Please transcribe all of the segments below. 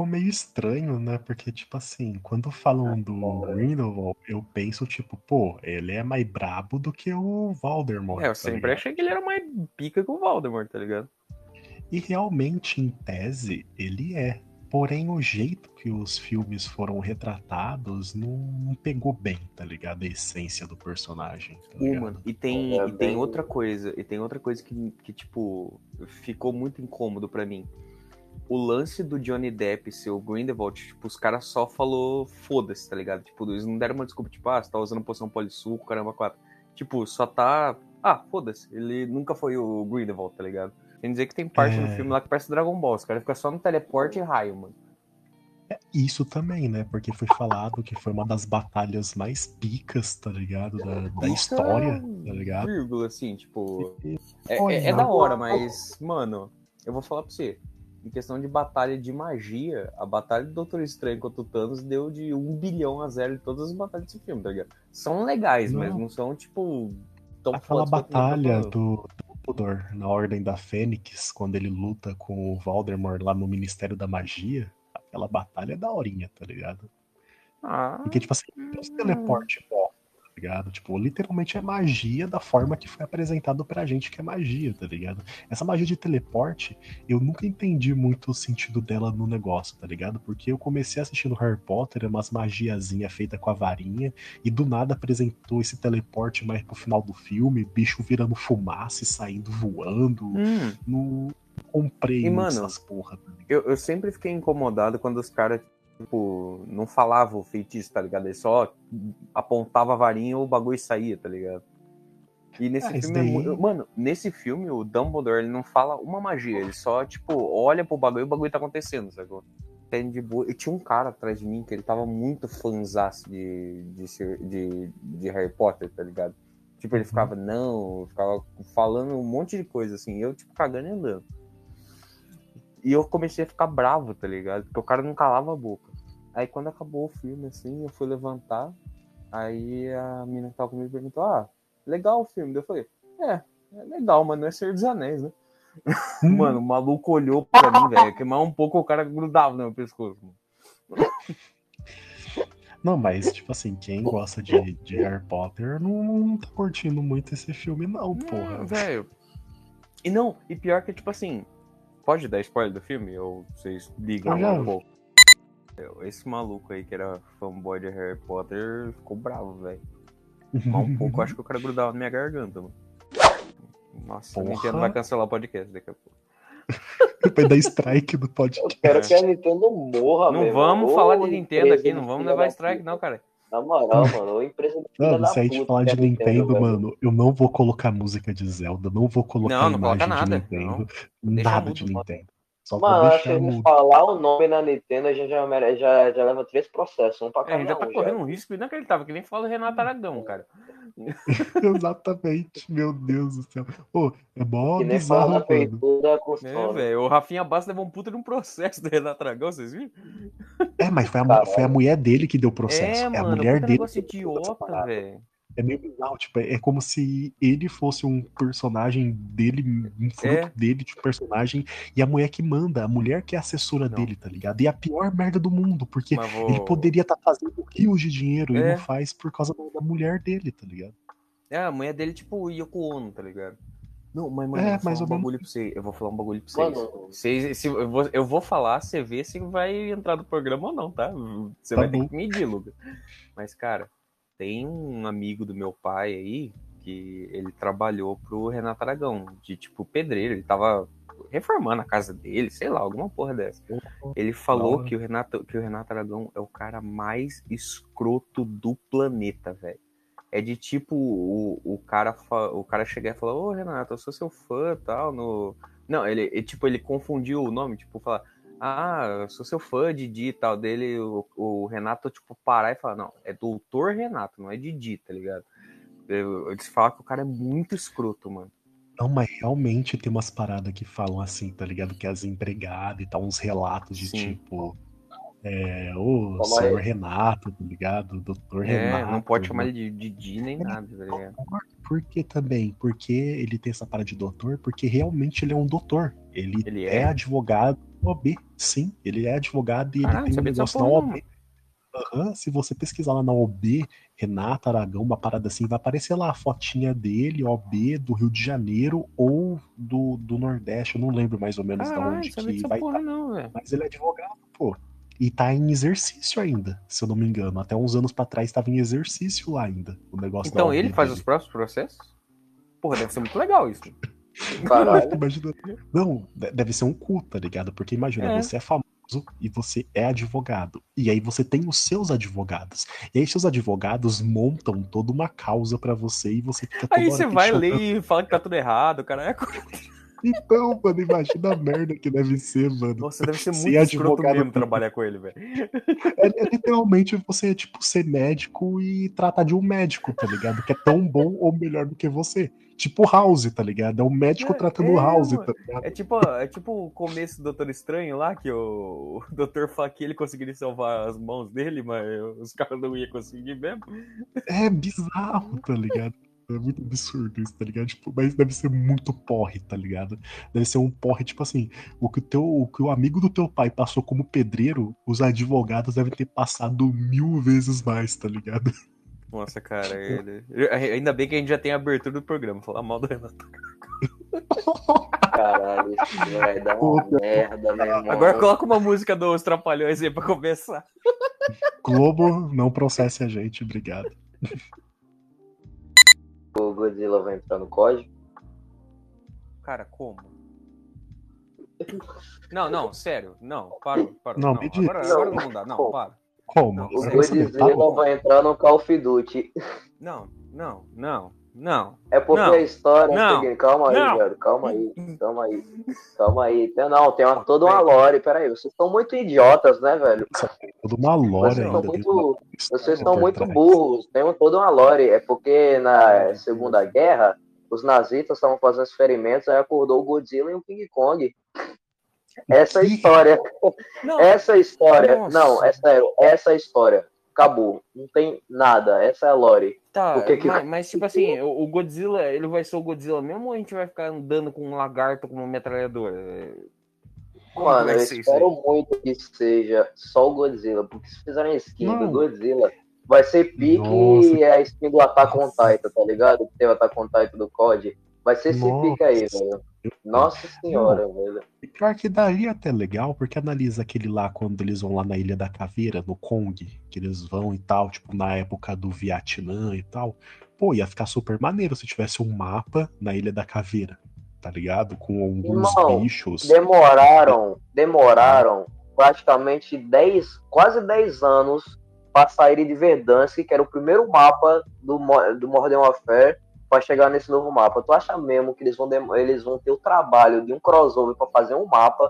ficou meio estranho, né? Porque, tipo assim, quando falam do Grindelwald, eu penso, tipo, pô, ele é mais brabo do que o Voldemort. É, eu tá sempre ligado? achei que ele era mais pica que o Voldemort, tá ligado? E realmente, em tese, ele é. Porém, o jeito que os filmes foram retratados não, não pegou bem, tá ligado? A essência do personagem. Tá Uh, mano, e tem, É e tem bem- outra coisa, e tem outra coisa que, que, tipo, ficou muito incômodo pra mim. O lance do Johnny Depp ser o Grindelwald, tipo, os caras só falou foda-se, tá ligado? Tipo, eles não deram uma desculpa, tipo, ah, você tá usando poção polissuco, caramba, quatro. Tipo, só tá. Ah, foda-se, ele nunca foi o Grindelwald, tá ligado? Tem dizer que tem parte É. no filme lá que parece Dragon Ball, os caras ficam só no teleporte e raio, mano. Isso também, né? Porque foi falado que foi uma das batalhas mais picas, tá ligado? Da, da história, é tá ligado? Vírgula, assim, tipo. É, Olha, é- é da hora, mas, mano, eu vou falar pra você. Em questão de batalha de magia, a batalha do Doutor Estranho contra o Thanos deu de 1 bilhão a zero de todas as batalhas desse filme, tá ligado? São legais, mas Não. não são, tipo, tão Aquela batalha do Dumbledore na Ordem da Fênix, quando ele luta com o Voldemort lá no Ministério da Magia, aquela batalha é daorinha, tá ligado? Ah, Porque, tipo assim, tem os teleporte bom, ligado? Tipo, literalmente é magia da forma que foi apresentado pra gente que é magia, tá ligado? Essa magia de teleporte, eu nunca entendi muito o sentido dela no negócio, tá ligado? Porque eu comecei assistindo Harry Potter, é umas magiazinha feita com a varinha, e do nada apresentou esse teleporte mais pro final do filme, bicho virando fumaça e saindo voando. hum, Não comprei E, mano, essas porra, tá eu, eu sempre fiquei incomodado quando os caras, tipo, não falavam o feitiço, tá ligado? Eles só apontava a varinha e o bagulho saía, tá ligado? E nesse Ah, filme, é daí- mano, nesse filme o Dumbledore ele não fala uma magia, ele só, tipo, olha pro bagulho e o bagulho tá acontecendo, sacou? De boa. E tinha um cara atrás de mim que ele tava muito fãzaço de, de, de, de Harry Potter, tá ligado? Tipo, ele Uhum. ficava, não, ficava falando um monte de coisa, assim, eu, tipo, cagando e andando. E eu comecei a ficar bravo, tá ligado? Porque o cara não calava a boca. Aí quando acabou o filme, assim, eu fui levantar. Aí a menina que tava comigo perguntou: Ah, legal o filme. Daí Eu falei: É, é legal, mas não é Senhor dos Anéis, né? Hum. Mano, o maluco olhou pra mim, velho. Que mais um pouco o cara grudava no meu pescoço, mano. Não, mas, tipo assim, quem gosta de, de Harry Potter não, não tá curtindo muito esse filme, não, porra. Velho. E não, e pior que, tipo assim, pode dar spoiler do filme? Ou vocês ligam um pouco? Esse maluco aí que era fanboy de Harry Potter ficou bravo, velho. Mas um pouco eu acho que o cara grudava na minha garganta, mano. Nossa, Porra. a Nintendo vai cancelar o podcast daqui a pouco. Vai dar strike do Eu podcast. espero que a Nintendo morra, não meu vamos irmão. falar Ô, de Nintendo aqui, de não vamos levar strike, não, cara. Na moral, mano, ô empresa de Mano, se a gente falar é de a Nintendo, velho. mano, eu não vou colocar música de Zelda, não vou colocar Não, não imagem coloca de nada, Nintendo, Deixa nada mudo, de. Nintendo. Só Mano, acho que mudo. falar o nome na Nintendo, a gente já, já, já leva três processos, um pra É, a cada gente já tá um. correndo um risco inacreditável, que nem fala o Renato Aragão, cara. Exatamente, meu Deus do céu. Pô, é mó Que nem fala da É, o Rafinha Bastos levou um puta de um processo do Renato Aragão, vocês viram? É, mas foi a, foi a mulher dele que deu o processo. É, É, a mano, mulher puta dele. negócio idiota, velho. É meio bizarro, tipo, é como se ele fosse um personagem dele, um fruto É. dele de personagem, e a mulher que manda, a mulher que é assessora Não. dele, tá ligado? E é a pior merda do mundo, porque vou... ele poderia estar fazendo rios de dinheiro e É. não faz por causa da mulher dele, tá ligado? É, a mulher dele, tipo, Yoko Ono, tá ligado? Não, mas, mano, É, eu vou mais falar um bagulho pra vocês. Eu vou falar um bagulho pra vocês. Mano, Vocês- se, eu, vou, eu vou falar, você vê se vai entrar no programa ou não, tá? Você Tá vai ter bom. que medir, Lucas. Mas, cara, tem um amigo do meu pai aí que ele trabalhou pro Renato Aragão, de tipo pedreiro. Ele tava reformando a casa dele, sei lá, alguma porra dessa. Ele falou que o, Renato, que o Renato Aragão é o cara mais escroto do planeta, velho. É de tipo o, o cara o cara chegar e falar, ô Renato, eu sou seu fã tal. No... Não, ele, ele, tipo, ele confundiu o nome, tipo, falar, ah, eu sou seu fã, Didi e tal. Dele, o, o Renato, tipo, parar e falar, não, é doutor Renato, não é Didi, tá ligado? Eu- Eles falam que o cara é muito escroto, mano. Não, mas realmente tem umas paradas que falam assim, tá ligado? Que as empregadas e tal, uns relatos de Sim. tipo. É, ô, Calma senhor aí. Renato, tá ligado? Doutor É, Renato. não pode chamar ele de Didi nem nada, tá ligado? Por que também? Porque ele tem essa parada de doutor? Porque realmente ele é um doutor. Ele, Ele é, é? advogado OB. Sim, ele é advogado e Caralho, ele tem um negócio na OB. Aham, se você pesquisar lá na OB, Renata Aragão, uma parada assim, vai aparecer lá a fotinha dele, OB, do Rio de Janeiro ou do, do Nordeste, eu não lembro mais ou menos de Caralho, onde que vai porra não, velho. Mas ele é advogado, pô. E tá em exercício ainda, se eu não me engano. Até uns anos pra trás tava em exercício lá ainda, o negócio Então ele faz dele. os próprios processos? Porra, deve ser muito legal isso. Caralho. Imagina- Não, de- deve ser um cu, tá ligado? Porque imagina, É. você é famoso e você é advogado. E aí você tem os seus advogados. E aí seus advogados montam toda uma causa pra você e você fica toda Aí você vai ler e fala que tá tudo errado, cara. É... Então, mano, imagina a merda que deve ser, mano. Nossa, deve ser muito escroto advogado mesmo trabalhar com ele, velho. É, é literalmente você, tipo, ser médico e tratar de um médico, tá ligado? Que é tão bom ou melhor do que você. Tipo House, tá ligado? É um médico É, tratando é, House, tá ligado? É tipo, é tipo o começo do Doutor Estranho lá, que o, o Doutor fala que ele conseguiria salvar as mãos dele, mas os caras não iam conseguir mesmo. É bizarro, tá ligado? É muito absurdo isso, tá ligado? Tipo, mas deve ser muito porre, tá ligado? Deve ser um porre, tipo assim, o que o, teu, o que o amigo do teu pai passou como pedreiro, os advogados devem ter passado mil vezes mais, tá ligado? Nossa, cara, ele... ainda bem que a gente já tem a abertura do programa, falar mal do Renato. Caralho, isso vai dar uma merda, meu irmão. Agora coloca uma música dos Trapalhões aí pra começar. Globo, não processe a gente, obrigado. O Godzilla vai entrar no código. Cara, como? Não, não, sério. Não, parou, parou. Não, Não, me diz. agora, agora não dá, não, Como? para. Como? Não, O tá Godzilla bom. vai entrar no Call of Duty. Não, não, não, não. É porque Não. a história Não. calma aí, velho, calma aí, calma aí, calma aí. Tem, não, tem uma, toda uma lore, peraí, vocês estão muito idiotas, né, velho? Toda uma lore Vocês ainda. tem muito, uma vocês estão muito trás. burros, tem um- toda uma lore. É porque na Segunda Guerra, os nazistas estavam fazendo experimentos, aí acordou o Godzilla e o King Kong. Essa história, Não, essa história. Nossa. Não, é sério, essa é a história. Acabou, não tem nada, essa é a lore. tá, o que que- mas, mas, tipo assim, o, o Godzilla, ele vai ser o Godzilla mesmo ou a gente vai ficar andando com um lagarto com uma metralhadora? Mano, eu espero muito que seja só o Godzilla, porque se fizerem skin do Não. Godzilla, vai ser pique Nossa. a skin do Attack on. Titan, tá ligado? Que teve o Attack on Titan do COD. Vai ser esse Nossa. pique aí, velho. Nossa senhora, velho. E pior que daí é até legal, porque analisa aquele lá quando eles vão lá na Ilha da Caveira, no Kong, que eles vão e tal, tipo, na época do Vietnã e tal. Pô, ia ficar super maneiro se tivesse um mapa na Ilha da Caveira, tá ligado? Com alguns Irmão, bichos. Demoraram, demoraram praticamente 10, quase 10 anos pra saírem de Verdansk, que era o primeiro mapa do, do Modern Warfare, pra chegar nesse novo mapa. Tu acha mesmo que eles vão, eles vão ter o trabalho de um crossover pra fazer um mapa?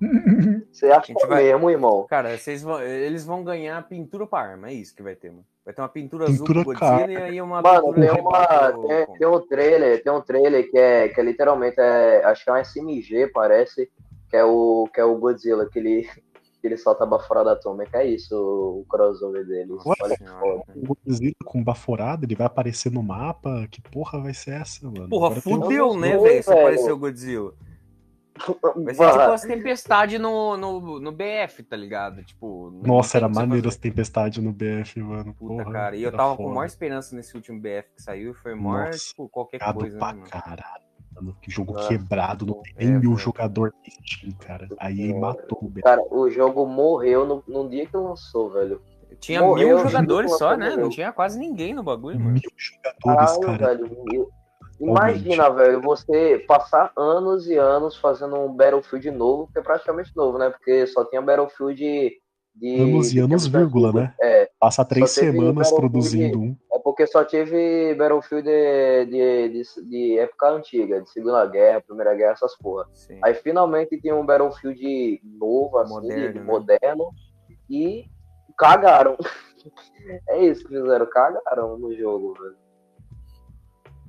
Você acha gente vai- mesmo, irmão? Cara, vocês vão, eles vão ganhar pintura pra arma, é isso que vai ter, mano. Vai ter uma pintura, Pintura azul pro Godzilla e aí uma Mano, pintura tem, uma, tem, tem um trailer, tem um trailer que é, que é literalmente, é, acho que é um SMG, parece, que é o, que é o Godzilla, que ele, que ele solta a baforada atômica. É isso o crossover dele. Olha que foda. O Godzilla com baforada, ele vai aparecer no mapa. Que porra vai ser essa, mano? Porra, Agora fudeu, né, velho? Se aparecer o Godzilla. Vai ser tipo as tempestades no, no, no BF, tá ligado? Tipo, Nossa, era maneiro as tempestades no BF, mano. Puta, Porra, cara. E eu tava com foda. maior esperança nesse último BF que saiu. Foi maior, Nossa, tipo, qualquer coisa, né, pra mano? caralho. Mano, que jogo Ah, quebrado, não tem é, nem mil jogador Steam, cara. Aí matou o BF. Cara, o jogo morreu no, no dia que lançou, velho. Tinha Morreu, mil jogadores só, né? Não tinha quase ninguém no bagulho, mano. Mil jogadores, Caralho, cara. velho. Imagina, velho, você passar anos e anos fazendo um Battlefield novo, que é praticamente novo, né? Porque só tinha Battlefield de. Anos e anos, vírgula, né? É, Passa três semanas produzindo um. é porque só tive Battlefield de, de, de, de época antiga, de Segunda Guerra, Primeira Guerra, essas porra. Sim. Aí finalmente tem um Battlefield novo, assim, Moderno, de- né? moderno, e cagaram. é isso que fizeram, cagaram no jogo, velho.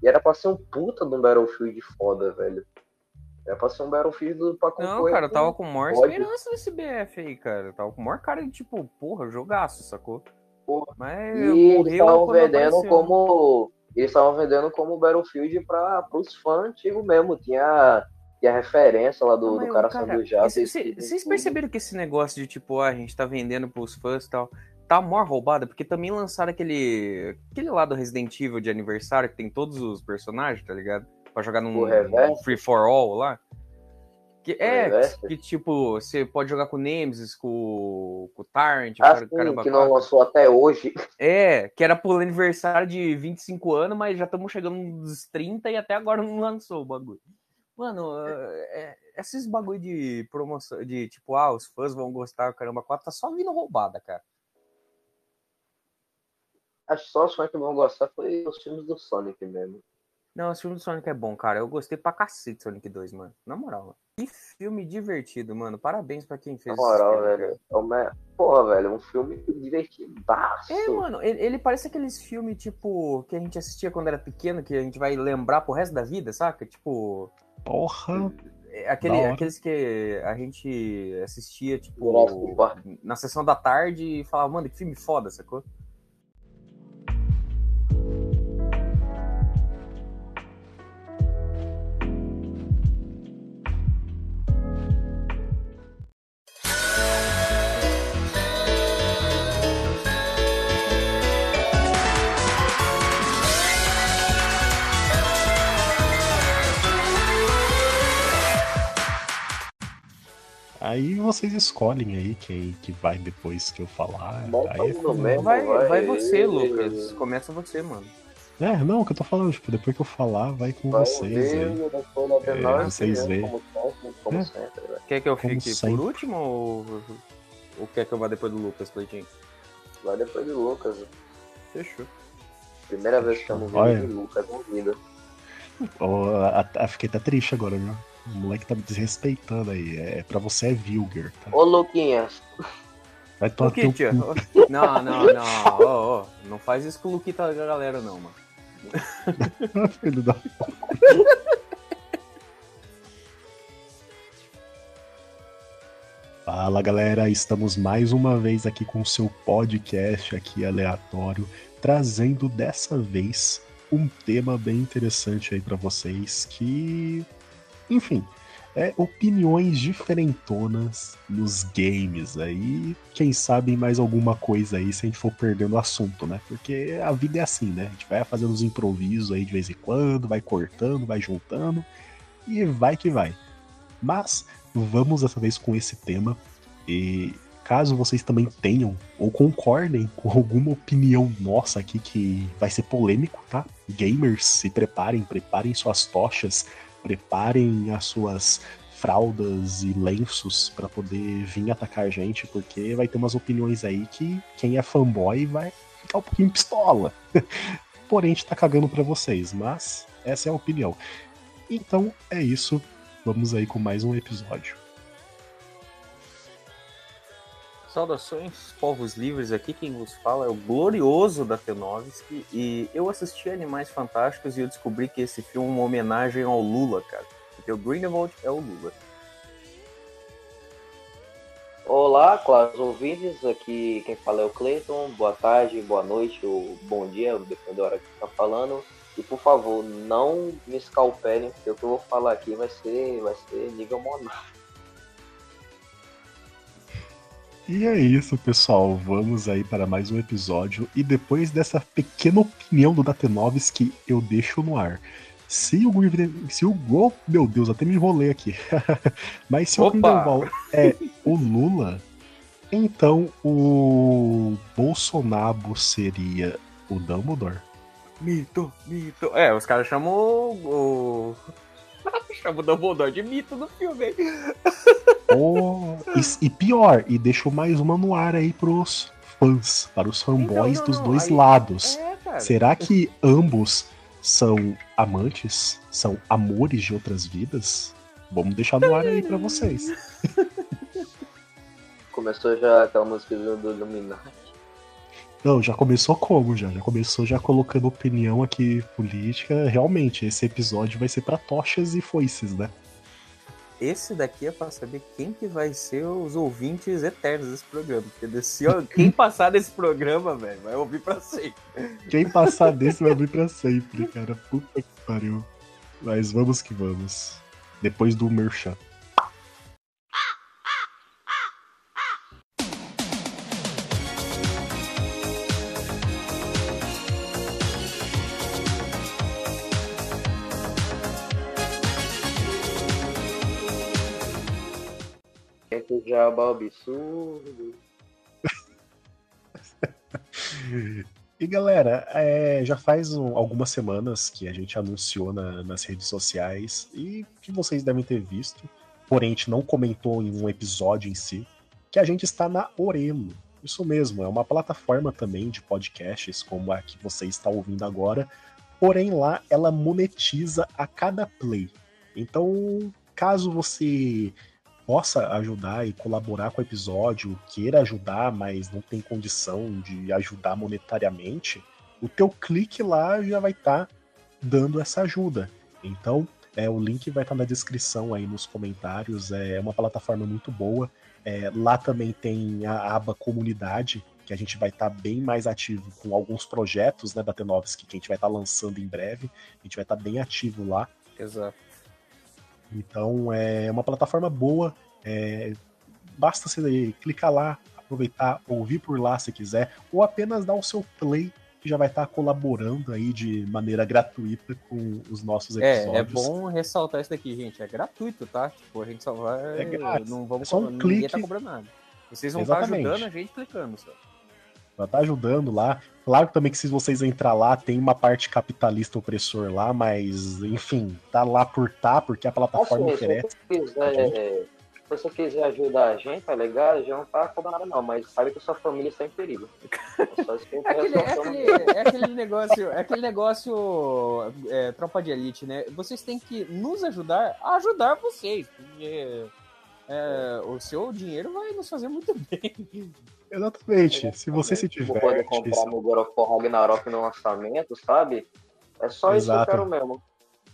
E era pra ser um puta de um Battlefield foda, velho. Era pra ser um Battlefield pra concorrer. Não, cara, eu tava com maior esperança nesse BF aí, cara. Eu tava com maior cara de tipo, porra, jogaço, sacou? Porra. Mas E eles estavam vendendo como. eles estavam vendendo como Battlefield para os fãs antigos mesmo. Tinha, tinha referência lá do, do cara, cara, cê- Vocês perceberam que esse negócio de tipo, ah, a gente tá vendendo pros fãs e tal, tá mó roubada? Porque também lançaram aquele. aquele lá do Resident Evil de aniversário que tem todos os personagens, tá ligado? Pra jogar num reverso? Free for All lá. Que, é, reverso? que, tipo, você pode jogar com o Nemesis, com, com o Tarrant, Ah, cara- sim, caramba, que não lançou até hoje. É, que era pro aniversário de 25 anos, mas já estamos chegando nos 30 e até agora não lançou o bagulho. Mano, é, é, esses bagulho de promoção, de tipo, ah, os fãs vão gostar, caramba, 4, tá só vindo roubada, cara. Acho que só os fãs que vão gostar foi os filmes do Sonic mesmo. Não, esse filme do Sonic é bom, cara. Eu gostei pra cacete do Sonic 2, mano. Na moral, mano. Que filme divertido, mano. Parabéns pra quem Na fez moral, esse filme, velho. É uma... Porra, velho, um filme divertidaço. É, mano, ele, ele parece aqueles filmes, tipo, que a gente assistia quando era pequeno, que a gente vai lembrar pro resto da vida, saca? Tipo, Porra. é aquele, Da hora. aqueles que a gente assistia, tipo, Park. na sessão da tarde e falava, mano, que filme foda, sacou? Aí vocês escolhem aí quem que vai depois que eu falar. Bom, aí é mesmo. Vai, vai, vai você, Lucas. Começa você, mano. É, não, o que eu tô falando, tipo, depois que eu falar, vai com Vai vocês ver, aí. É, menor, vocês né, veem. Como sempre, como É. sempre, velho. Quer que eu Como fique sempre. por último ou, ou quer que eu vá depois do Lucas, Cleitinho? Vai depois do Lucas. Fechou. Primeira vez que chamo o Lucas na vida. A- a- fiquei até triste agora, viu? O moleque tá me desrespeitando aí. É, pra você é vulgar, tá? Ô, Luquinhas, Vai tomar cu. Não, não, não. Ó, ó, Não faz isso com o Luquita da galera, não, mano. Filho da... Fala galera, estamos mais uma vez aqui com o seu podcast aqui aleatório, trazendo dessa vez um tema bem interessante aí pra vocês que, enfim, é opiniões diferentonas nos games aí, quem sabe mais alguma coisa aí se a gente for perdendo o assunto, né? Porque a vida é assim, né? A gente vai fazendo os improvisos aí de vez em quando, vai cortando, vai juntando e vai que vai. Mas vamos dessa vez com esse tema e caso vocês também tenham ou concordem com alguma opinião nossa aqui que vai ser polêmico, tá? Gamers, se preparem, preparem suas tochas, preparem as suas fraldas e lenços pra poder vir atacar a gente, porque vai ter umas opiniões aí que quem é fanboy vai ficar um pouquinho pistola. Porém, a gente tá cagando pra vocês, mas essa é a opinião. Então é isso. Vamos aí com mais um episódio. Saudações, povos livres, aqui quem vos fala é o glorioso da Tenovski e eu assisti Animais Fantásticos e eu descobri que esse filme é uma homenagem ao Lula, cara. Porque o Grindelwald é o Lula. Olá, claros ouvintes, aqui quem fala é o Cleiton. Boa tarde, boa noite ou bom dia, depende da hora que você tá falando. E por favor, não me escalpelem, porque o que eu vou falar aqui vai ser, vai ser nível. E é isso, pessoal. Vamos aí para mais um episódio. E depois dessa pequena opinião do Datenovski, eu deixo no ar. Se o Grindelwald. Se o. Oh, meu Deus, até me enrolei aqui. Mas se o Opa! Grindelwald é o Lula, então o Bolsonaro seria o Dumbledore? Mito, mito. É, os caras chamam o. o... chamam o Dumbledore de mito no filme. hein? Oh, e, e pior, e deixou mais uma no ar aí pros fãs, para os fanboys Então, não, dos não, dois aí- lados. É. Será que ambos são amantes? São amores de outras vidas? Vamos deixar no ar aí pra vocês. Começou já aquela música do do Illuminati. Não, já começou como já? Já começou já colocando opinião aqui política. Realmente, esse episódio vai ser pra tochas e foices, né? esse daqui é pra saber quem que vai ser os ouvintes eternos desse programa. Porque se, ó, quem passar desse programa, velho, vai ouvir pra sempre. Quem passar desse vai ouvir pra sempre, cara. Puta que pariu. Mas vamos que vamos. Depois do Merchan. Que o jabá absurdo. E galera, é, já faz um- algumas semanas que a gente anunciou na- nas redes sociais e que vocês devem ter visto, porém a gente não comentou em um episódio em si, que a gente está na Orelo. Isso mesmo, é uma plataforma também de podcasts, como a que você está ouvindo agora, porém lá ela monetiza a cada play. Então, caso você possa ajudar e colaborar com o episódio, queira ajudar, mas não tem condição de ajudar monetariamente, o teu clique lá já vai estar dando essa ajuda. Então, é, o link vai estar na descrição aí nos comentários. É uma plataforma muito boa. É, lá também tem a aba comunidade, que a gente vai estar bem mais ativo com alguns projetos né, da Tenovski que a gente vai estar lançando em breve. A gente vai estar bem ativo lá. Exato. Então é uma plataforma boa. é, basta você clicar lá, aproveitar, ouvir por lá se quiser, ou apenas dar o seu play, que já vai estar colaborando aí de maneira gratuita com os nossos É, episódios. é bom ressaltar isso daqui, gente. É gratuito, tá? Tipo, a gente só vai. É grátis. Não vamos É só um ninguém clique. tá. Vocês vão estar Exatamente. ajudando a gente clicando só. Vai estar ajudando lá. Claro também que se vocês entrar lá, tem uma parte capitalista opressor lá, mas enfim, tá lá por tá, porque a plataforma Assim, oferece. se você quiser, se você quiser ajudar a gente, tá legal? Já não tá cobrando nada não, mas sabe que sua família está em perigo. É É aquele, é, aquele, é aquele negócio, é aquele negócio é, tropa de elite, né? Vocês têm que nos ajudar a ajudar vocês, porque é, o seu dinheiro vai nos fazer muito bem. Exatamente. Se você se poder diverte, comprar no God of War Ragnarok no lançamento, sabe? É só isso Exato. que eu quero mesmo.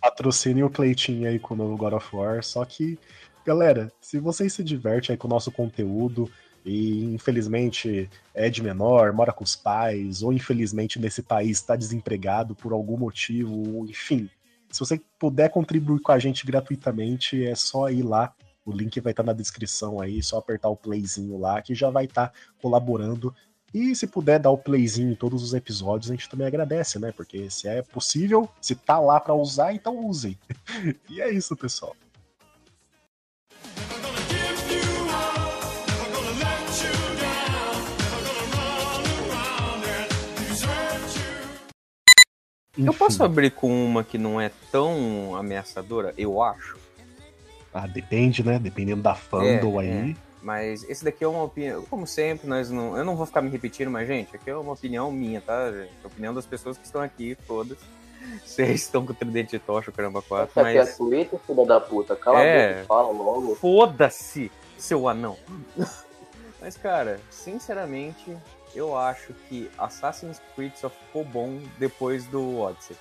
patrocinem o Cleitinho aí com o novo God of War. Só que, galera, se vocês se divertem aí com o nosso conteúdo e infelizmente é de menor, mora com os pais, ou infelizmente nesse país está desempregado por algum motivo, enfim. Se você puder contribuir com a gente gratuitamente, é só ir lá. O link vai estar na descrição aí, só apertar o playzinho lá que já vai estar colaborando. E se puder dar o playzinho em todos os episódios, a gente também agradece, né? Porque se é possível, se tá lá pra usar, então usem. e é isso, pessoal. Eu posso abrir com uma que não é tão ameaçadora, eu acho. Ah, depende, né? Dependendo da fandom É, aí. Mas esse daqui é uma opinião. Como sempre, nós não. Eu não vou ficar me repetindo, mas, gente, aqui é uma opinião minha, tá? gente? A opinião das pessoas que estão aqui, todas. Vocês estão com o tridente de tocha, o caramba 4, Essa aqui é mas. Twitter, filha da puta. Cala É. a boca, fala logo. Foda-se, seu anão. mas, cara, sinceramente, eu acho que Assassin's Creed só ficou bom depois do Odyssey.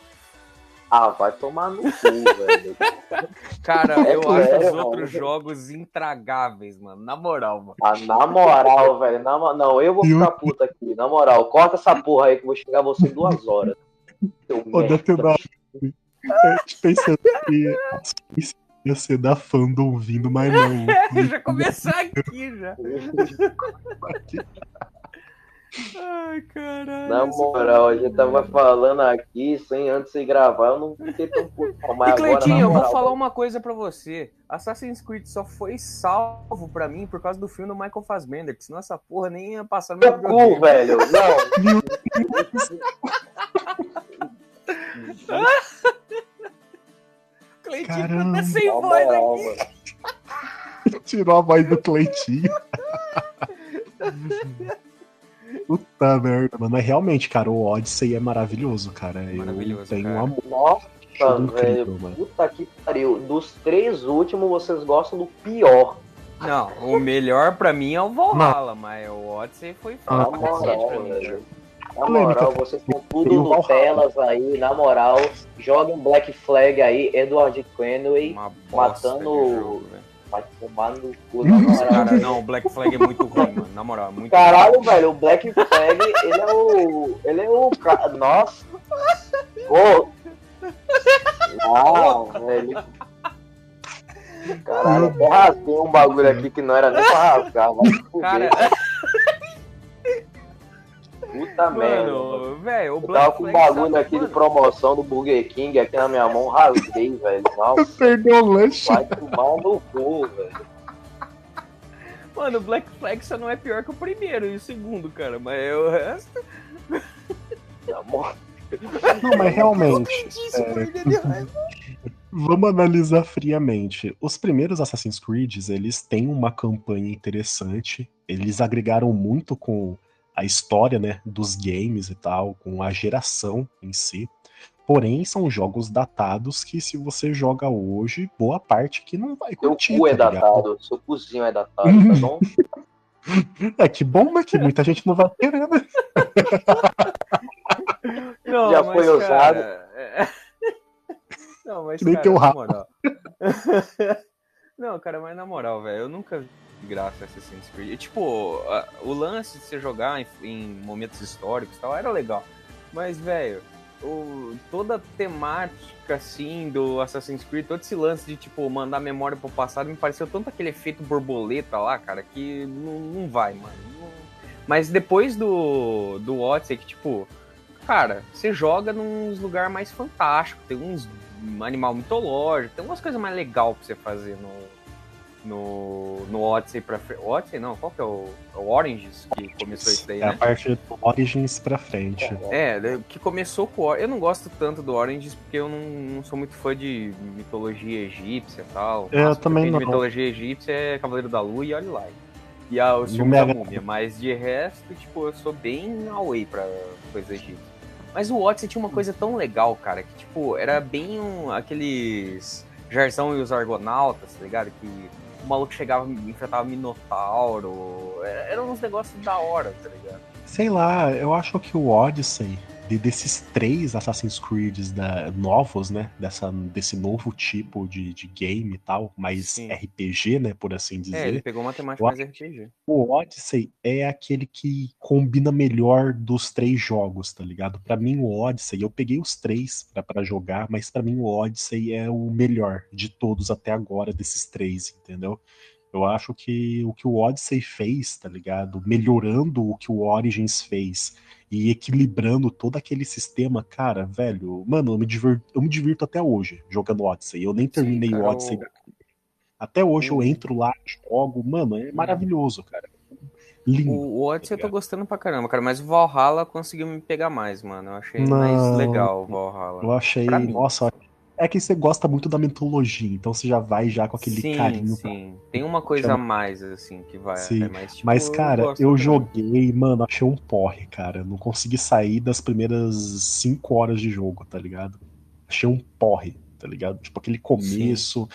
Ah, vai tomar no cu, velho. Cara, É eu acho os mano. outros jogos intragáveis, mano. Na moral, mano. Ah, na moral, velho. Na, não, eu vou ficar puta aqui. Na moral, corta essa porra aí que eu vou chegar você em duas horas. Seu Ô, merda. Detonado, eu te pensando que ia ser da fandom vindo, mas não. já começar aqui já. Ai, caralho. Na moral, a gente tava falando aqui sem antes de gravar, eu não fiquei tão puto. Mas E agora, Cleitinho, eu vou falar uma coisa pra você. Assassin's Creed só foi salvo pra mim por causa do filme do Michael Fassbender, que senão essa porra nem ia passar no meu cu, velho. Não, Cleitinho Caramba. tá sem voz aqui. mano. Tirou a voz do Cleitinho. Puta merda, mano. Mas realmente, cara, o Odyssey é maravilhoso, cara. Maravilhoso, eu tenho cara. um amor Nossa, incrível, velho. mano. Puta que pariu. Dos três últimos, vocês gostam do pior. Não, o melhor pra mim é o Valhalla, mas o Odyssey foi Ah, foda Na pra cacete moral, pra mim. velho. Na moral, vocês estão tudo Tem. Nutellas aí, na moral. Joguem Black Flag aí, Edward bosta Matando- jogo. Vai tomar no cu, na moral. Cara, não, o Black Flag é muito ruim, mano. Na moral, é muito Caralho, velho, o Black Flag, ele é o. Ele é o. Nossa! Pô! Não, velho. Caralho, até rasguei um bagulho aqui que não era nem pra rasgar, fuder. Cara, Puta merda. mano. velho, o Eu Black tava com um bagulho sabe, aqui de mano, promoção do Burger King aqui na minha mão, rasguei, velho. Nossa, Perdeu o lanche. vai tomar no cu, velho. Mano, o Black Flag só não é pior que o primeiro e o segundo, cara. Mas é o resto. Não, mas realmente. É, de. Vamos analisar friamente. Os primeiros Assassin's Creed, eles têm uma campanha interessante. Eles agregaram muito com a história, né, dos games e tal, com a geração em si. Porém, são jogos datados que se você joga hoje, boa parte que não vai Seu curtir. cu é tá datado, seu cozinho é datado, tá bom? É que bom, né? Que muita gente não vai querer, né? Não, Já mas, foi usado. cara, é- Não, mas Que nem cara, teu na rabo. moral. Não, cara, mas na moral, velho, eu nunca graça Assassin's Creed. E, tipo, a- o lance de você jogar em, em momentos históricos e tal era legal. Mas, velho, toda a temática, assim, do Assassin's Creed, todo esse lance de, tipo, mandar memória pro passado, me pareceu tanto aquele efeito borboleta lá, cara, que não, não vai, mano. Não- Mas depois do, do Odyssey, que, tipo, cara, você joga num lugar mais fantástico, tem uns animal mitológico, tem umas coisas mais legais pra você fazer no, no, no Odyssey pra frente. Odyssey não, qual que é o, é o Oranges que começou isso daí, É a né? parte do Origins pra frente. É, que começou com o Eu não gosto tanto do Oranges porque eu não, não sou muito fã de mitologia egípcia e tal. Eu que também não. De mitologia egípcia é Cavaleiro da Lua e olha lá. E a, os filmes me da múmia, mas de resto, tipo, eu sou bem away pra coisa egípcia. Mas o Odyssey tinha uma coisa tão legal, cara, que, tipo, era bem um, aqueles Jarzão e os Argonautas, tá ligado? Que o maluco chegava e enfrentava Minotauro. Era- Eram uns negócios da hora, tá ligado? Sei lá, eu acho que o Odyssey, de- desses três Assassin's Creeds da, novos, né? Dessa, desse novo tipo de, de game e tal, mais Sim. RPG, né? Por assim dizer. É, ele pegou uma temática Eu mais RPG. O Odyssey é aquele que combina melhor dos três jogos, tá ligado? Pra mim, o Odyssey, eu peguei os três pra jogar, mas pra mim o Odyssey é o melhor de todos até agora, desses três, entendeu? Eu acho que o que o Odyssey fez, tá ligado? Melhorando o que o Origins fez e equilibrando todo aquele sistema, cara, velho, mano, eu me divirto, eu me divirto até hoje jogando Odyssey. Eu nem terminei cara, o Odyssey. Até hoje eu entro lá, jogo, mano, é maravilhoso, cara. Lindo. O, Odyssey eu tô gostando pra caramba, cara, mas o Valhalla conseguiu me pegar mais, mano. Eu achei Não. mais legal o Valhalla. Eu achei, Pra mim. nossa, é que você gosta muito da mitologia, então você já vai já com aquele sim, carinho. pra- sim. Tem uma coisa a mais, assim, que vai. Sim, é mais, tipo, Mas, cara, eu também. joguei, mano, achei um porre, cara. Não consegui sair das primeiras cinco horas de jogo, tá ligado? Achei um porre, tá ligado? Tipo, aquele começo.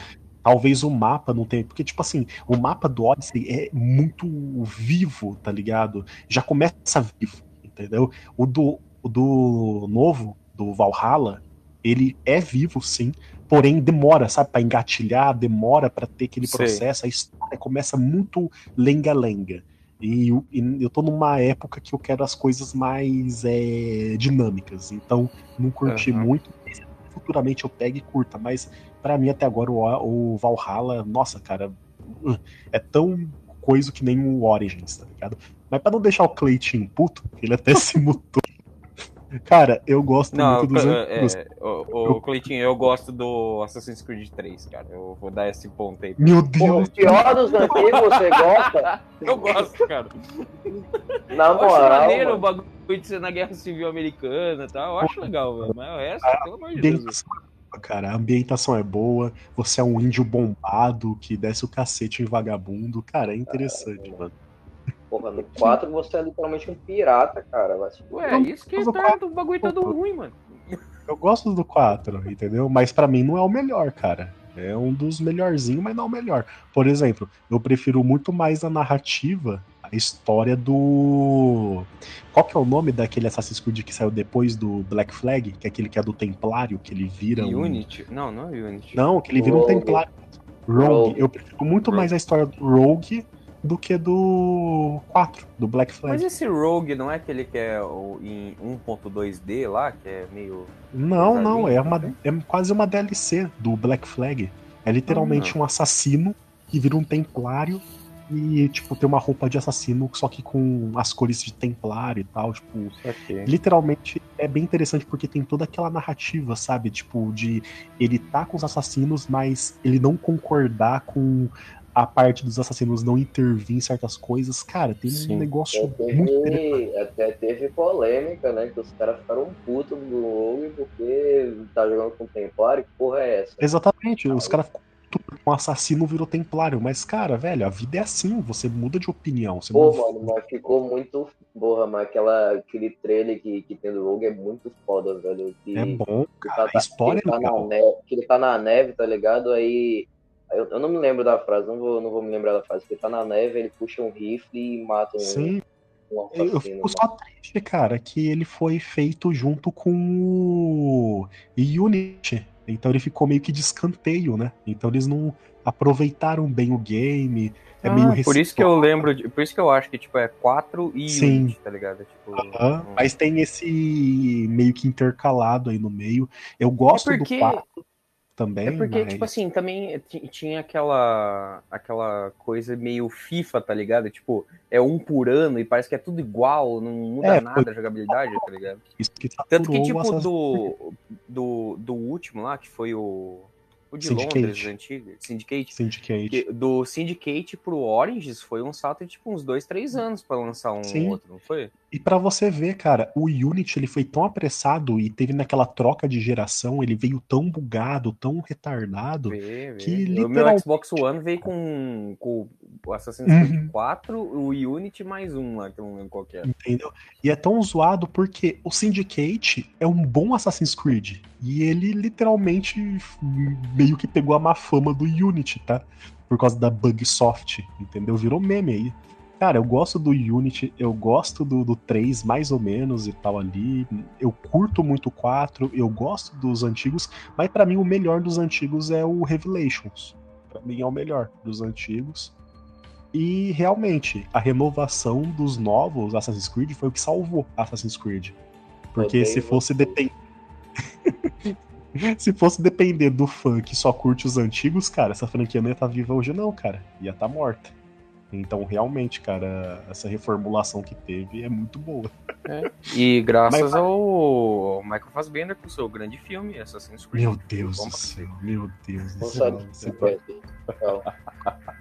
Talvez o mapa não tenha. Porque, tipo assim, o mapa do Odyssey é muito vivo, tá ligado? Já começa vivo, entendeu? O do, o do novo, do Valhalla, ele é vivo, sim. Porém, demora, sabe, pra engatilhar, demora pra ter aquele processo. A história começa muito lenga-lenga. E, eu- e eu tô numa época que eu quero as coisas mais é, dinâmicas. Então, não curti Aham. muito. Futuramente eu pego e curta, mas pra mim até agora o, o Valhalla, nossa, cara, é tão coisa que nem o Origins, tá ligado? Mas pra não deixar o Cleitinho puto, ele até se mutou. Cara, eu gosto Não, muito dos é, antigos. é, o, o Cleitinho, eu gosto do Assassin's Creed 3, cara. Eu vou dar esse ponto aí. Meu Deus, o pior dos antigos você gosta? Eu gosto, cara. Na Eu acho moral, o mano, bagulho de ser na Guerra Civil Americana e tal. Eu acho legal, velho. Mas o resto, Ah, pelo amor de Deus. é cara. A ambientação é boa. Você é um índio bombado que desce o cacete em vagabundo. Cara, é interessante, mano. Porra, no 4 você é literalmente um pirata, cara. Fuder. Ué, isso que Mas o torna o bagulho todo ruim, mano. Eu gosto do 4, entendeu? Mas pra mim não é o melhor, cara. É um dos melhorzinhos, mas não o melhor. Por exemplo, eu prefiro muito mais a narrativa, a história do. Qual que é o nome daquele Assassin's Creed que saiu depois do Black Flag? Que é aquele que é do Templário, que ele vira um. Unity? Não, não é Unity. Não, que ele vira um Rogue. Templário. Rogue. Rogue. Eu prefiro muito Rogue. mais a história do Rogue do que do 4, do Black Flag. Mas esse Rogue não é aquele que é em 1.2D lá, que é meio. Não, não, é, uma, é quase uma DLC do Black Flag. É literalmente um assassino que vira um templário e, tipo, tem uma roupa de assassino, só que com as cores de templário e tal, tipo, Ok. literalmente é bem interessante porque tem toda aquela narrativa, sabe? Tipo, de ele tá com os assassinos, mas ele não concordar com a parte dos assassinos não intervir em certas coisas. Cara, tem Sim. um negócio Até muito interessante. teve, até teve polêmica, né? Que os caras ficaram putos do Rogue porque tá jogando com o Templário. Que porra é essa? Exatamente, os caras ficam putos, um assassino virou templário, mas cara, velho, a vida é assim, você muda de opinião, você Pô, não mano, mas ficou muito. Porra, mas aquela, aquele trailer que, que tem do Rogue é muito foda, velho. Que, é bom, que cara, a história que é ele tá na legal. neve, que ele tá na neve, tá ligado? Aí. Eu, eu não me lembro da frase, não vou, não vou me lembrar da frase. Que ele tá na neve, ele puxa um rifle e mata um, Sim, um eu fico só triste, cara, que ele foi feito junto com o Unity. Então ele ficou meio que de escanteio, né? Então eles não aproveitaram bem o game. É meio Ah, por isso que eu lembro, de- por isso que eu acho que tipo é 4 e Sim. Unity, tá ligado? Tipo, Aham, hum. Mas tem esse meio que intercalado aí no meio. Eu gosto É porque- do 4 também, É porque, mas... tipo assim, também ti- tinha aquela aquela coisa meio FIFA, tá ligado? Tipo, é um por ano e parece que é tudo igual, não muda É, nada a jogabilidade, tá ligado? isso que Tanto que, tipo, Assassin's do, do, do último lá, que foi o. O de Syndicate. Londres, antigo, Syndicate. Syndicate. que- do Syndicate pro Oranges foi um salto de tipo uns dois, três anos pra lançar um Sim. outro, não foi? E pra você ver, cara, o Unity ele foi tão apressado e teve naquela troca de geração, ele veio tão bugado, tão retardado. Vê, vê. que O meu Xbox One veio com, com o Assassin's Uhum. Creed 4, o Unity mais um lá, que eu não lembro qual que era. Entendeu? E é tão zoado porque o Syndicate é um bom Assassin's Creed. E ele literalmente meio que pegou a má fama do Unity, tá? Por causa da Bugsoft, entendeu? Virou meme aí. Cara, eu gosto do Unity, eu gosto do, do 3 mais ou menos e tal ali. Eu curto muito o 4, eu gosto dos antigos, mas pra mim o melhor dos antigos é o Revelations. Pra mim é o melhor dos antigos. E realmente, a renovação dos novos Assassin's Creed foi o que salvou Assassin's Creed. Porque se fosse depender. se fosse depender do fã que só curte os antigos, cara, essa franquia não ia estar viva hoje, não, cara. Ia estar morta. Então, realmente, cara, essa reformulação que teve é muito boa. E graças Mas- ao Michael Fassbender com o seu grande filme, Assassin's Creed. Meu Deus Vamos do céu, meu Deus do céu. Você se vai-.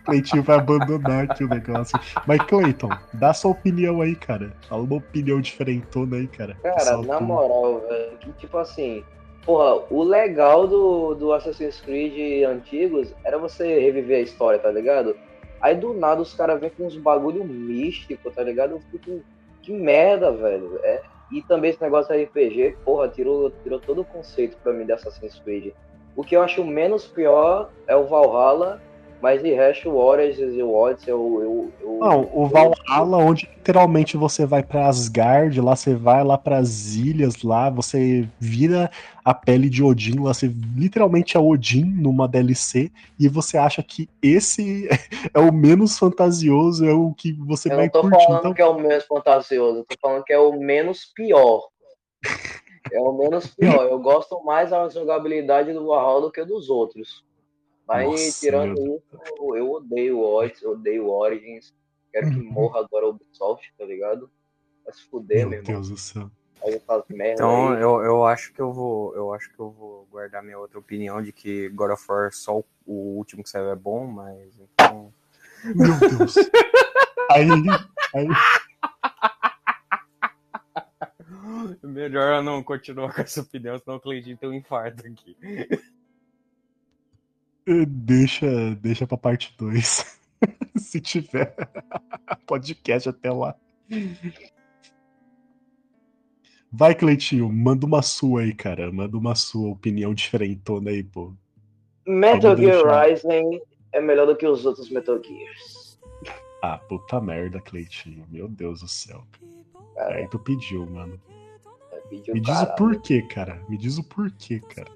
Cleitinho abandonar aqui o negócio. Mas, Cleiton, dá sua opinião aí, cara. Fala uma opinião diferentona aí, cara. Cara, na tu- moral, velho, que tipo assim, porra, o legal do, do Assassin's Creed antigos era você reviver a história, tá ligado? Aí do nada os caras vêm com uns bagulho místico, tá ligado? Eu fico, que merda, velho. É, e também esse negócio RPG, porra, tirou, tirou todo o conceito pra mim de Assassin's Creed. O que eu acho menos pior é o Valhalla, mas de resto o Origins e o Odyssey eu, eu, eu, Não, o eu- Valhalla, onde literalmente você vai pra Asgard, lá você vai lá pras ilhas, lá você vira a pele de Odin, lá você literalmente é Odin numa DLC, e você acha que esse é o menos fantasioso, é o que você Eu vai não tô curtir. falando Então, que é o menos fantasioso, eu tô falando que é o menos pior. É o menos pior. Eu gosto mais da jogabilidade do Valhalla do que dos outros. Mas Nossa, tirando isso, eu- odeio o Odyssey, eu odeio o Origins. Quero que Uhum. morra agora o Ubisoft, tá ligado? Vai se fuder, meu meu irmão. Deus do céu. Aí merda Então aí. eu, eu acho que eu vou. Eu acho que eu vou guardar minha outra opinião de que God of War só o, o último que saiu é bom, mas então. Meu Deus. aí, aí, Melhor eu não continuar com essa opinião, senão o Cleitinho tem um infarto aqui. Deixa, deixa pra parte 2. Se tiver podcast até lá. Vai, Cleitinho, manda uma sua aí, cara. Manda uma sua opinião diferentona aí, pô. Metal Gear. Rising é melhor do que os outros Metal Gears. Ah, puta merda, Cleitinho. Meu Deus do céu. Cara, Aí tu pediu, mano. é vídeo Me diz o porquê, cara. Me diz o porquê, cara.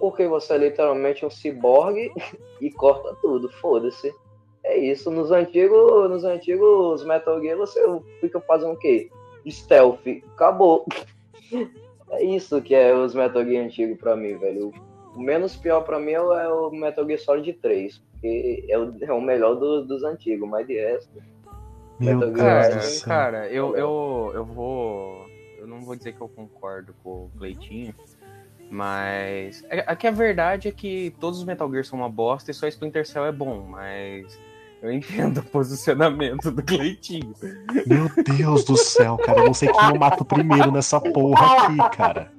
Porque você é literalmente um ciborgue e corta tudo, foda-se. É isso, nos antigos, nos antigos Metal Gear você fica fazendo o quê? Stealth, acabou. É isso que é os Metal Gear antigos pra mim, velho. O menos pior pra mim é o Metal Gear Solid 3, porque é o, é o melhor do, dos antigos, mas de resto. Meu Metal Cara, Gear cara, eu, eu, eu vou. Eu não vou dizer que eu concordo com o Cleitinho, mas. É, é que a verdade é que todos os Metal Gear são uma bosta e só Splinter Cell é bom, mas. Eu entendo o posicionamento do Cleitinho. Meu Deus do céu, cara. Eu não sei quem eu mato primeiro nessa porra aqui, cara.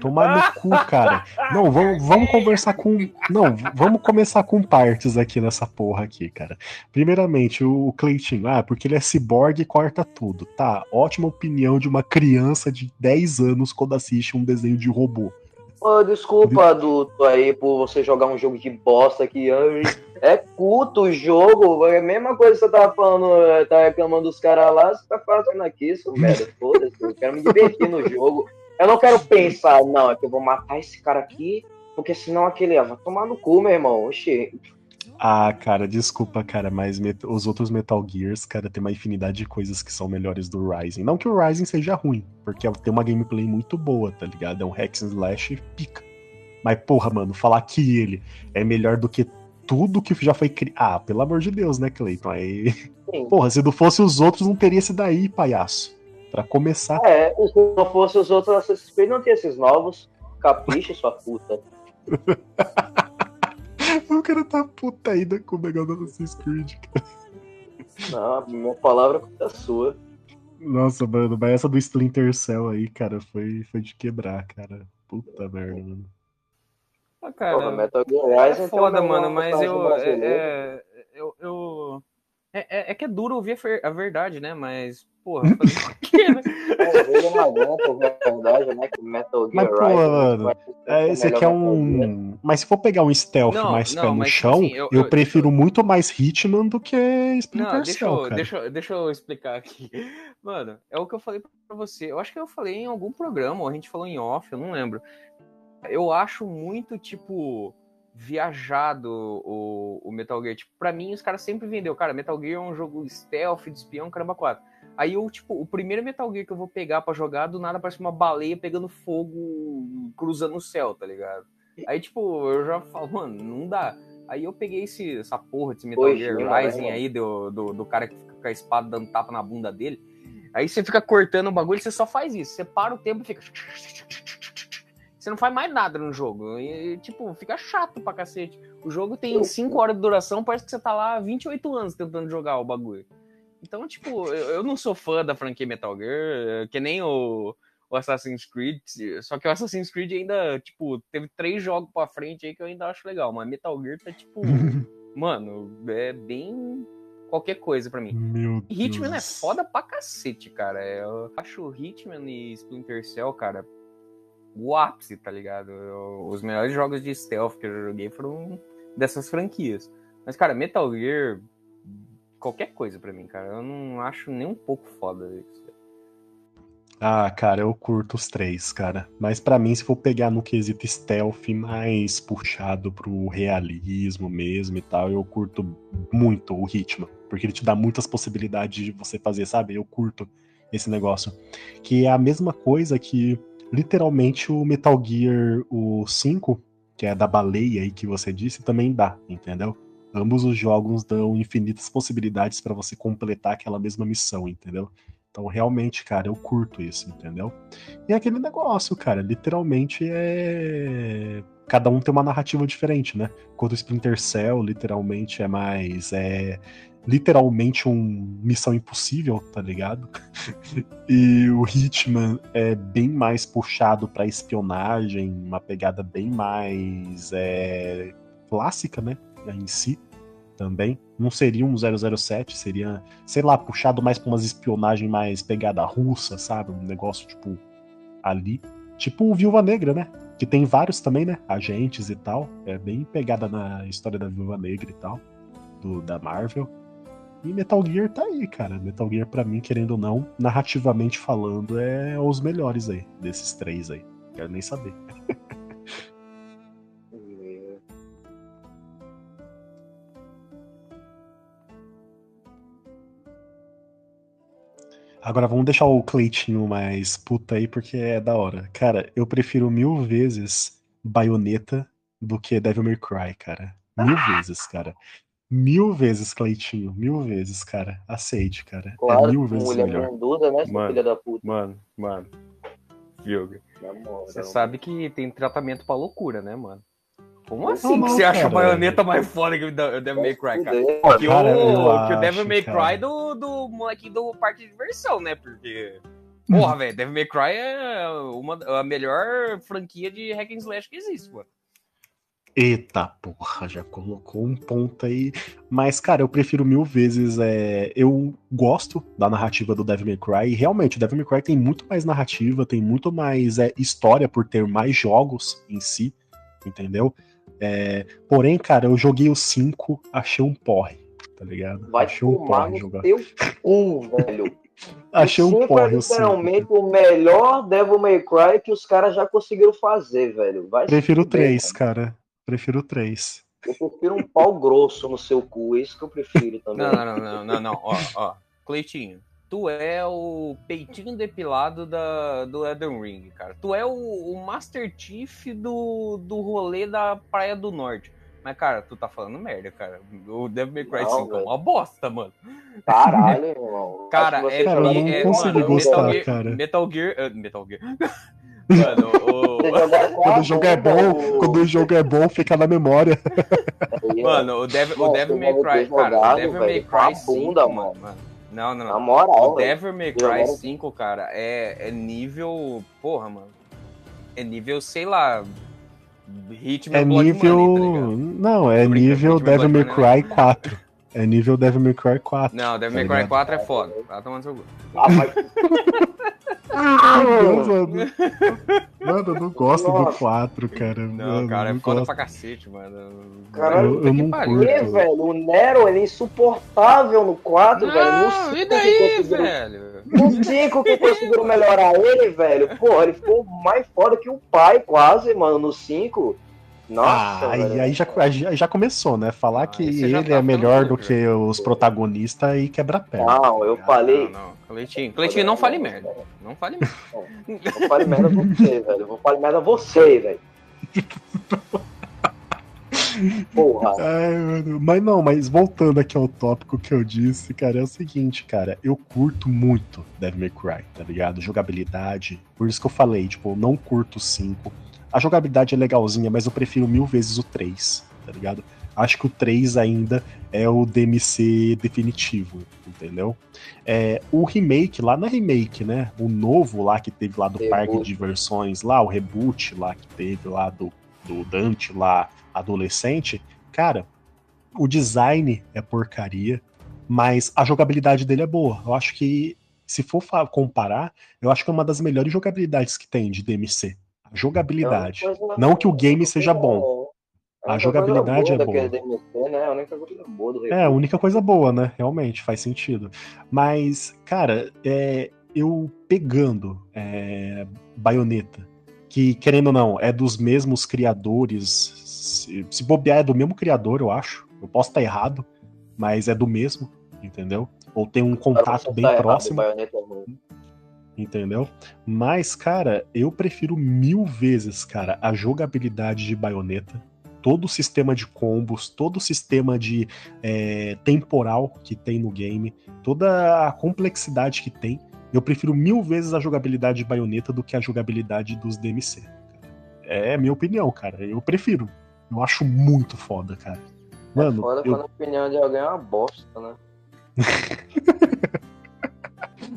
Tomar no cu, cara. Não, vamos, vamos conversar com. Não, vamos começar com partes aqui nessa porra aqui, cara. Primeiramente, o Cleitinho, ah, porque ele é ciborgue e corta tudo. Tá, ótima opinião de uma criança de 10 anos quando assiste um desenho de robô. Ô, desculpa, adulto, aí, por você jogar um jogo de bosta que é culto o jogo. É a mesma coisa que você tava falando, eh, tá reclamando dos caras lá, você tá fazendo aqui, isso, merda. Foda-se, eu quero me divertir no jogo. Eu não quero pensar, não, é que eu vou matar esse cara aqui, porque senão aquele, ó, vai tomar no cu, meu irmão. Oxi. Ah, cara, desculpa, cara, mas os outros Metal Gears, cara, tem uma infinidade de coisas que são melhores do Rising. Não que o Rising seja ruim, porque tem uma gameplay muito boa, tá ligado? É um hack and slash pica. Mas, porra, mano, falar que ele é melhor do que tudo que já foi criado. Ah, pelo amor de Deus, né, Cleiton? Aí. Sim. Porra, se não fosse os outros, não teria esse daí, palhaço. Pra começar. É, se não fosse os outros Assassin's Creed, não tinha esses novos. Capricha, sua puta. O cara tá puta ainda com o negócio do Assassin's Creed, cara. Não, minha palavra é sua. Nossa, mano, mas essa do Splinter Cell aí, cara, foi, foi de quebrar, cara. Puta merda, mano. Ah, Porra, cara, Metal Gear Rising é foda, mano, mas eu. É, é- eu, eu- é, é- é que é duro ouvir a, fer- a verdade, né? Mas, porra, fazer o quê, né? Não aguenta, é verdade, né? Que Metal Mas, Gear Rising mano, É, esse aqui é um. Mas se for pegar um stealth Não, mais não, pé no mas, chão, assim, eu- eu, eu- prefiro deixa muito mais Hitman do que Splinter Não, deixa Cell, eu, cara. deixa, eu- deixa eu explicar aqui. Mano, é o que eu falei pra você. Eu acho que eu falei em algum programa, ou a gente falou em off, eu não lembro. Eu acho muito, tipo, viajado o, o Metal Gear. Tipo, pra mim, os caras sempre vendeu. Cara, Metal Gear é um jogo stealth, de espião, caramba, quatro. Aí eu, tipo, o primeiro Metal Gear que eu vou pegar pra jogar, do nada parece uma baleia pegando fogo, cruzando o céu, tá ligado? Aí, tipo, eu já falo, mano, não dá. Aí eu peguei esse, essa porra desse Metal Hoje, Gear né, Rising mano? aí, do, do, do cara que fica com a espada dando tapa na bunda dele. Aí você fica cortando o bagulho, você só faz isso. Você para o tempo e fica. Você não faz mais nada no jogo. E, tipo, fica chato pra cacete. O jogo tem 5 horas de duração, parece que você tá lá há 28 anos tentando jogar o bagulho. Então, tipo, eu, eu não sou fã da franquia Metal Gear, que nem o, o Assassin's Creed. Só que o Assassin's Creed ainda, tipo, teve três jogos pra frente aí que eu ainda acho legal. Mas Metal Gear tá, tipo, mano, é bem qualquer coisa pra mim. Meu Hitman é Deus. foda pra cacete, cara. Eu acho Hitman e Splinter Cell, cara, o ápice, tá ligado? Eu- os melhores jogos de stealth que eu joguei foram dessas franquias. Mas, cara, Metal Gear, qualquer coisa pra mim, cara. Eu não acho nem um pouco foda isso. Ah, cara, eu curto os três, cara. Mas pra mim, se for pegar no quesito stealth mais puxado pro realismo mesmo e tal, eu curto muito o Hitman. Porque ele te dá muitas possibilidades de você fazer, sabe? Eu curto esse negócio. Que é a mesma coisa que, literalmente, o Metal Gear o 5, que é da baleia aí que você disse, também dá, entendeu? Ambos os jogos dão infinitas possibilidades pra você completar aquela mesma missão, entendeu? Então, realmente, cara, eu curto isso, entendeu? E é aquele negócio, cara, literalmente é. Cada um tem uma narrativa diferente, né? Enquanto o Splinter Cell, literalmente, é mais. É... Literalmente um Missão Impossível, tá ligado? e o Hitman é bem mais puxado pra espionagem, uma pegada bem mais é... clássica, né? Em si também. Não seria um 007, seria sei lá, puxado mais pra umas espionagem mais pegada russa, sabe? Um negócio, tipo, ali. Tipo o Viúva Negra, né? Que tem vários também, né? Agentes e tal. É bem pegada na história da Viúva Negra e tal. Do, da Marvel. E Metal Gear tá aí, cara. Metal Gear, para mim, querendo ou não, narrativamente falando, é os melhores aí, desses três aí. Quero nem saber. Agora vamos deixar o Cleitinho mais puta aí, porque é da hora. Cara, eu prefiro mil vezes Baioneta do que Devil May Cry, cara. Mil vezes, cara. Mil vezes, Cleitinho. Mil vezes, cara. Aceite, cara. é Claro, mil com vezes mulher melhor. bunduda, né, Mano. filho da puta? Mano, mano. Yoga. Você sabe que tem tratamento pra loucura, né, mano? Como assim Não, que você acha a cara. baioneta mais foda que o Devil May Cry, cara? Que, Cara, o, que o Devil May cara. Cry do, do moleque do parque de diversão, né? Porque. Porra, velho, Devil May Cry é uma, a melhor franquia de hack and slash que existe, mano. Eita porra, já colocou um ponto aí. Mas, cara, eu prefiro mil vezes. É... Eu gosto da narrativa do Devil May Cry. E realmente, o Devil May Cry tem muito mais narrativa, tem muito mais é, história por ter mais jogos em si, entendeu? É, Porém, cara, eu joguei o 5, achei um porre, tá ligado? Vai achei um porre jogar. teu cu, velho. Achei o um cinco porre é o 5. literalmente o melhor Devil May Cry que os caras já conseguiram fazer, velho. Vai Prefiro fuder, 3, cara. Prefiro 3. Eu prefiro um pau grosso no seu cu, é isso que eu prefiro também. Não, não, não, não, não, não. Ó, ó. Cleitinho, tu é o peitinho depilado da, do Elden Ring, cara. Tu é o, o Master Chief do, do rolê da Praia do Norte. Mas, cara, tu tá falando merda, cara. O Devil May Cry Não, 5 é uma bosta, mano. Caralho, irmão. Cara, é, Cara, é, consegui mano, gostar, Metal Gear, cara. Metal Gear. eh, Metal Gear. Mano, o, Quando o jogo é bunda, bom, quando o jogo é bom, fica na memória. Mano, o Devil, o Não, Devil May Cry, cara, o Devil velho, May a Cry 5, bunda, mano, mano. Não, não, Na não. moral, O. Devil May Cry Jogaram- 5, cara, é, é nível. Porra, mano. É nível, sei lá. Ritmo É Blood nível. Money, tá não, é Tô brincando, nível Devil May Cry 4. É nível Devil May Cry 4. Não, Devil May Tá Cry ligado? 4 é foda. Tá tomando seu cu. Ah, mas Deus, mano. Mano, eu não gosto do Nossa. 4, cara. Não, Mano, cara, é não foda gosto. pra cacete, mano. Caralho, eu- eu que não pariu. curto. velho? O Nero, ele é insuportável no 4, velho. No Não, 5 e que daí, conseguiram- velho? No 5 que conseguiram melhorar ele, velho. Pô, ele ficou mais foda que o pai, quase, mano, no 5. Nossa, Ah, aí, já, aí já começou, né? Falar Ah, que ele tá é melhor do que os protagonistas e quebra perna. Não, eu falei. Não, não. Cleitinho, Cleitinho, não fale merda. Não fale merda. Eu falei merda você, velho. Vou falar merda você, velho. Porra. Ai, mano. Mas não, mas voltando aqui ao tópico que eu disse, cara, é o seguinte, cara, eu curto muito Devil May Cry, tá ligado? Jogabilidade. Por isso que eu falei, tipo, eu não curto o 5. A jogabilidade é legalzinha, mas eu prefiro mil vezes o 3, tá ligado? Acho que o 3 ainda é o DMC definitivo, entendeu? É, o remake, lá na remake, né? O novo lá que teve lá do Reboot. parque de diversões, lá, o reboot lá que teve lá do, do Dante lá, adolescente, cara, o design é porcaria, mas a jogabilidade dele é boa. Eu acho que, se for comparar, eu acho que é uma das melhores jogabilidades que tem de DMC. A jogabilidade. Não que o game seja bom. A jogabilidade é boa. DMC, né? A única coisa boa do É, a única coisa boa, né? Realmente, faz sentido. Mas, cara, é, eu pegando é, Bayonetta, que, querendo ou não, é dos mesmos criadores. Se, se bobear, é do mesmo criador, eu acho. Eu posso estar errado, mas é do mesmo, entendeu? Ou tem um contato bem próximo. Entendeu? Mas, cara, eu prefiro mil vezes, cara, a jogabilidade de baioneta. Todo o sistema de combos, todo o sistema de é, temporal que tem no game, toda a complexidade que tem. Eu prefiro mil vezes a jogabilidade de baioneta do que a jogabilidade dos DMC. É a minha opinião, cara. Eu prefiro. Eu acho muito foda, cara. Mano, Foda eu quando a opinião de alguém é uma bosta, né?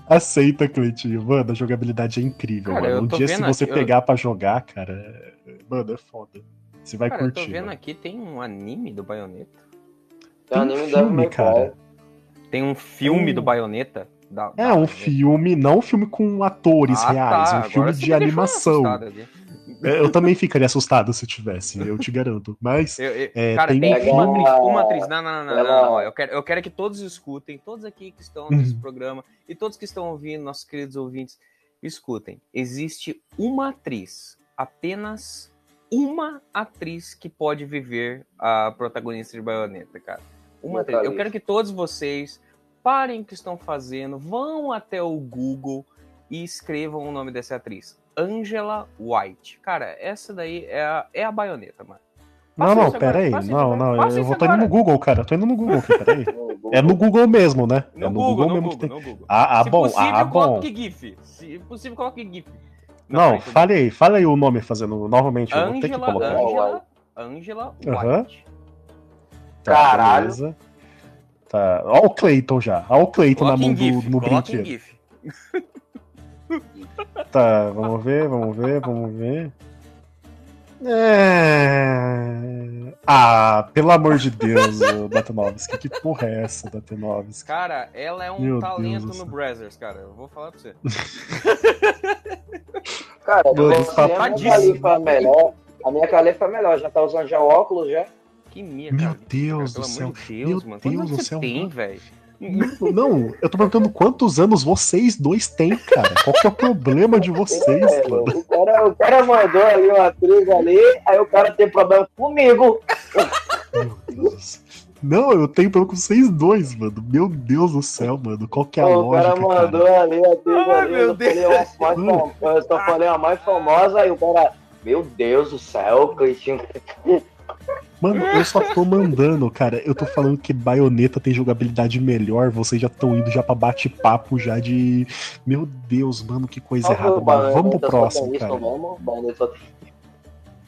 aceita, Cleitinho. Mano, a jogabilidade é incrível, Cara, mano. eu Um tô dia, se você aqui, eu- pegar pra jogar, cara, mano, é foda. Você vai Cara, eu curtir. tô vendo mano. aqui, tem um anime do Bayonetta. Tem Tem um anime filme, cara. Tem um filme Hum. do Bayonetta. Da, É da- um filme, não um filme com atores Ah, reais, tá, um agora filme você de animação. Eu também ficaria assustado se tivesse, eu te garanto. Mas Eu- eu- É, cara, tem tem, um uma filme- atriz, uma atriz. Não, não, não, não, não, ó, Eu quero, eu quero que todos escutem, todos aqui que estão nesse Uhum. programa e todos que estão ouvindo, nossos queridos ouvintes, escutem. Existe uma atriz, apenas uma atriz que pode viver a protagonista de Bayonetta, cara. Uma atriz. Eu quero que todos vocês parem o que estão fazendo, vão até o Google e escrevam o nome dessa atriz. Angela White. Cara, essa daí é a, é a baioneta, mano. Não, não, pera aí. Não, não, eu vou tô indo no Google, cara. Tô indo no Google aqui, pera aí. É no Google mesmo, né? No é no Google, Google no mesmo Google, que tem. no Google. Ah, ah, Se bom, possível, ah, bom. coloque GIF. Se possível, coloque GIF. Não, peraí, fale aí, fale aí o nome fazendo novamente. Eu vou ter que Angela, colocar. Angela, Angela. White. Tá, Caralho. beleza. Tá. Ó o Clayton já. Ó o Clayton na Coloque mão em GIF, do, no brinquedo. GIF. Tá, vamos ver, vamos ver, vamos ver. É... Ah, pelo amor de Deus, ô, Datanovski. Que porra é essa, Datanovski? Cara, ela é um Meu talento Deus no. Brazzers, cara. Eu vou falar pra você. Cara, que a Califa melhor. A minha Califa é melhor, já tá usando já óculos já. Que minha, Meu cara. Deus Pelo do céu. amor de Deus, Meu mano. Deus do céu, você tem, velho? Não, eu tô perguntando quantos anos vocês dois têm, cara. Qual que é o problema de vocês, É, mano? o, cara, o cara mandou ali uma atriz ali, aí o cara tem problema comigo. Meu Deus. Não, eu tenho problema com vocês dois, mano. Meu Deus do céu, mano. Qual que é a o cara lógica, mandou cara? ali a atriz Ai, ali, meu eu, falei uma mais fam- eu só falei uma mais famosa, aí o cara, meu Deus do céu, Cleitinho. Mano, eu só tô mandando, cara. Eu tô falando que baioneta tem jogabilidade melhor. Vocês já estão indo já pra bate-papo já de. Meu Deus, mano, que coisa errada. Mas vamos pro próximo, cara. Bayonetta só tem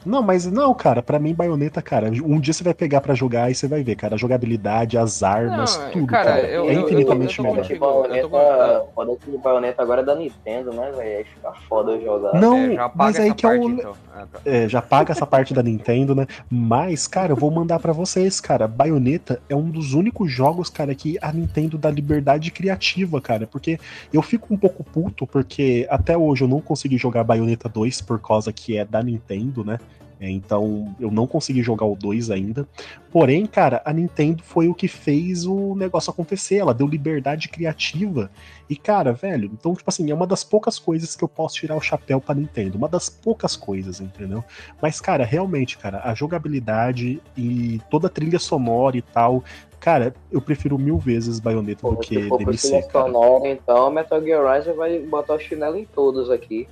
Não, mas não, cara, pra mim, baioneta, cara, um dia você vai pegar pra jogar e você vai ver, cara, a jogabilidade, as armas, Não, tudo, cara, cara, eu- é eu- infinitamente eu melhor. eu tô Bayonetta, foda que o Bayonetta agora é da Nintendo, né, velho? Fica foda eu jogar. Não, É, mas aí que é parte, o. então. Ah, tá. É, já paga essa parte da Nintendo, né? Mas, cara, eu vou mandar pra vocês, cara. Bayonetta é um dos únicos jogos, cara, que a Nintendo dá liberdade criativa, cara. Porque eu fico um pouco puto, porque até hoje eu não consegui jogar Bayonetta 2 por causa que é da Nintendo, né? É, então eu não consegui jogar o 2 ainda. Porém, cara, a Nintendo foi o que fez o negócio acontecer. Ela deu liberdade criativa. E, cara, velho, então, tipo assim, é uma das poucas coisas que eu posso tirar o chapéu pra Nintendo. Uma das poucas coisas, entendeu? Mas, cara, realmente, cara, a jogabilidade e toda a trilha sonora e tal. Cara, eu prefiro mil vezes Bayonetta do Se que for por DMC, trilha sonora, então Metal Gear Rise vai botar o chinelo em todos aqui.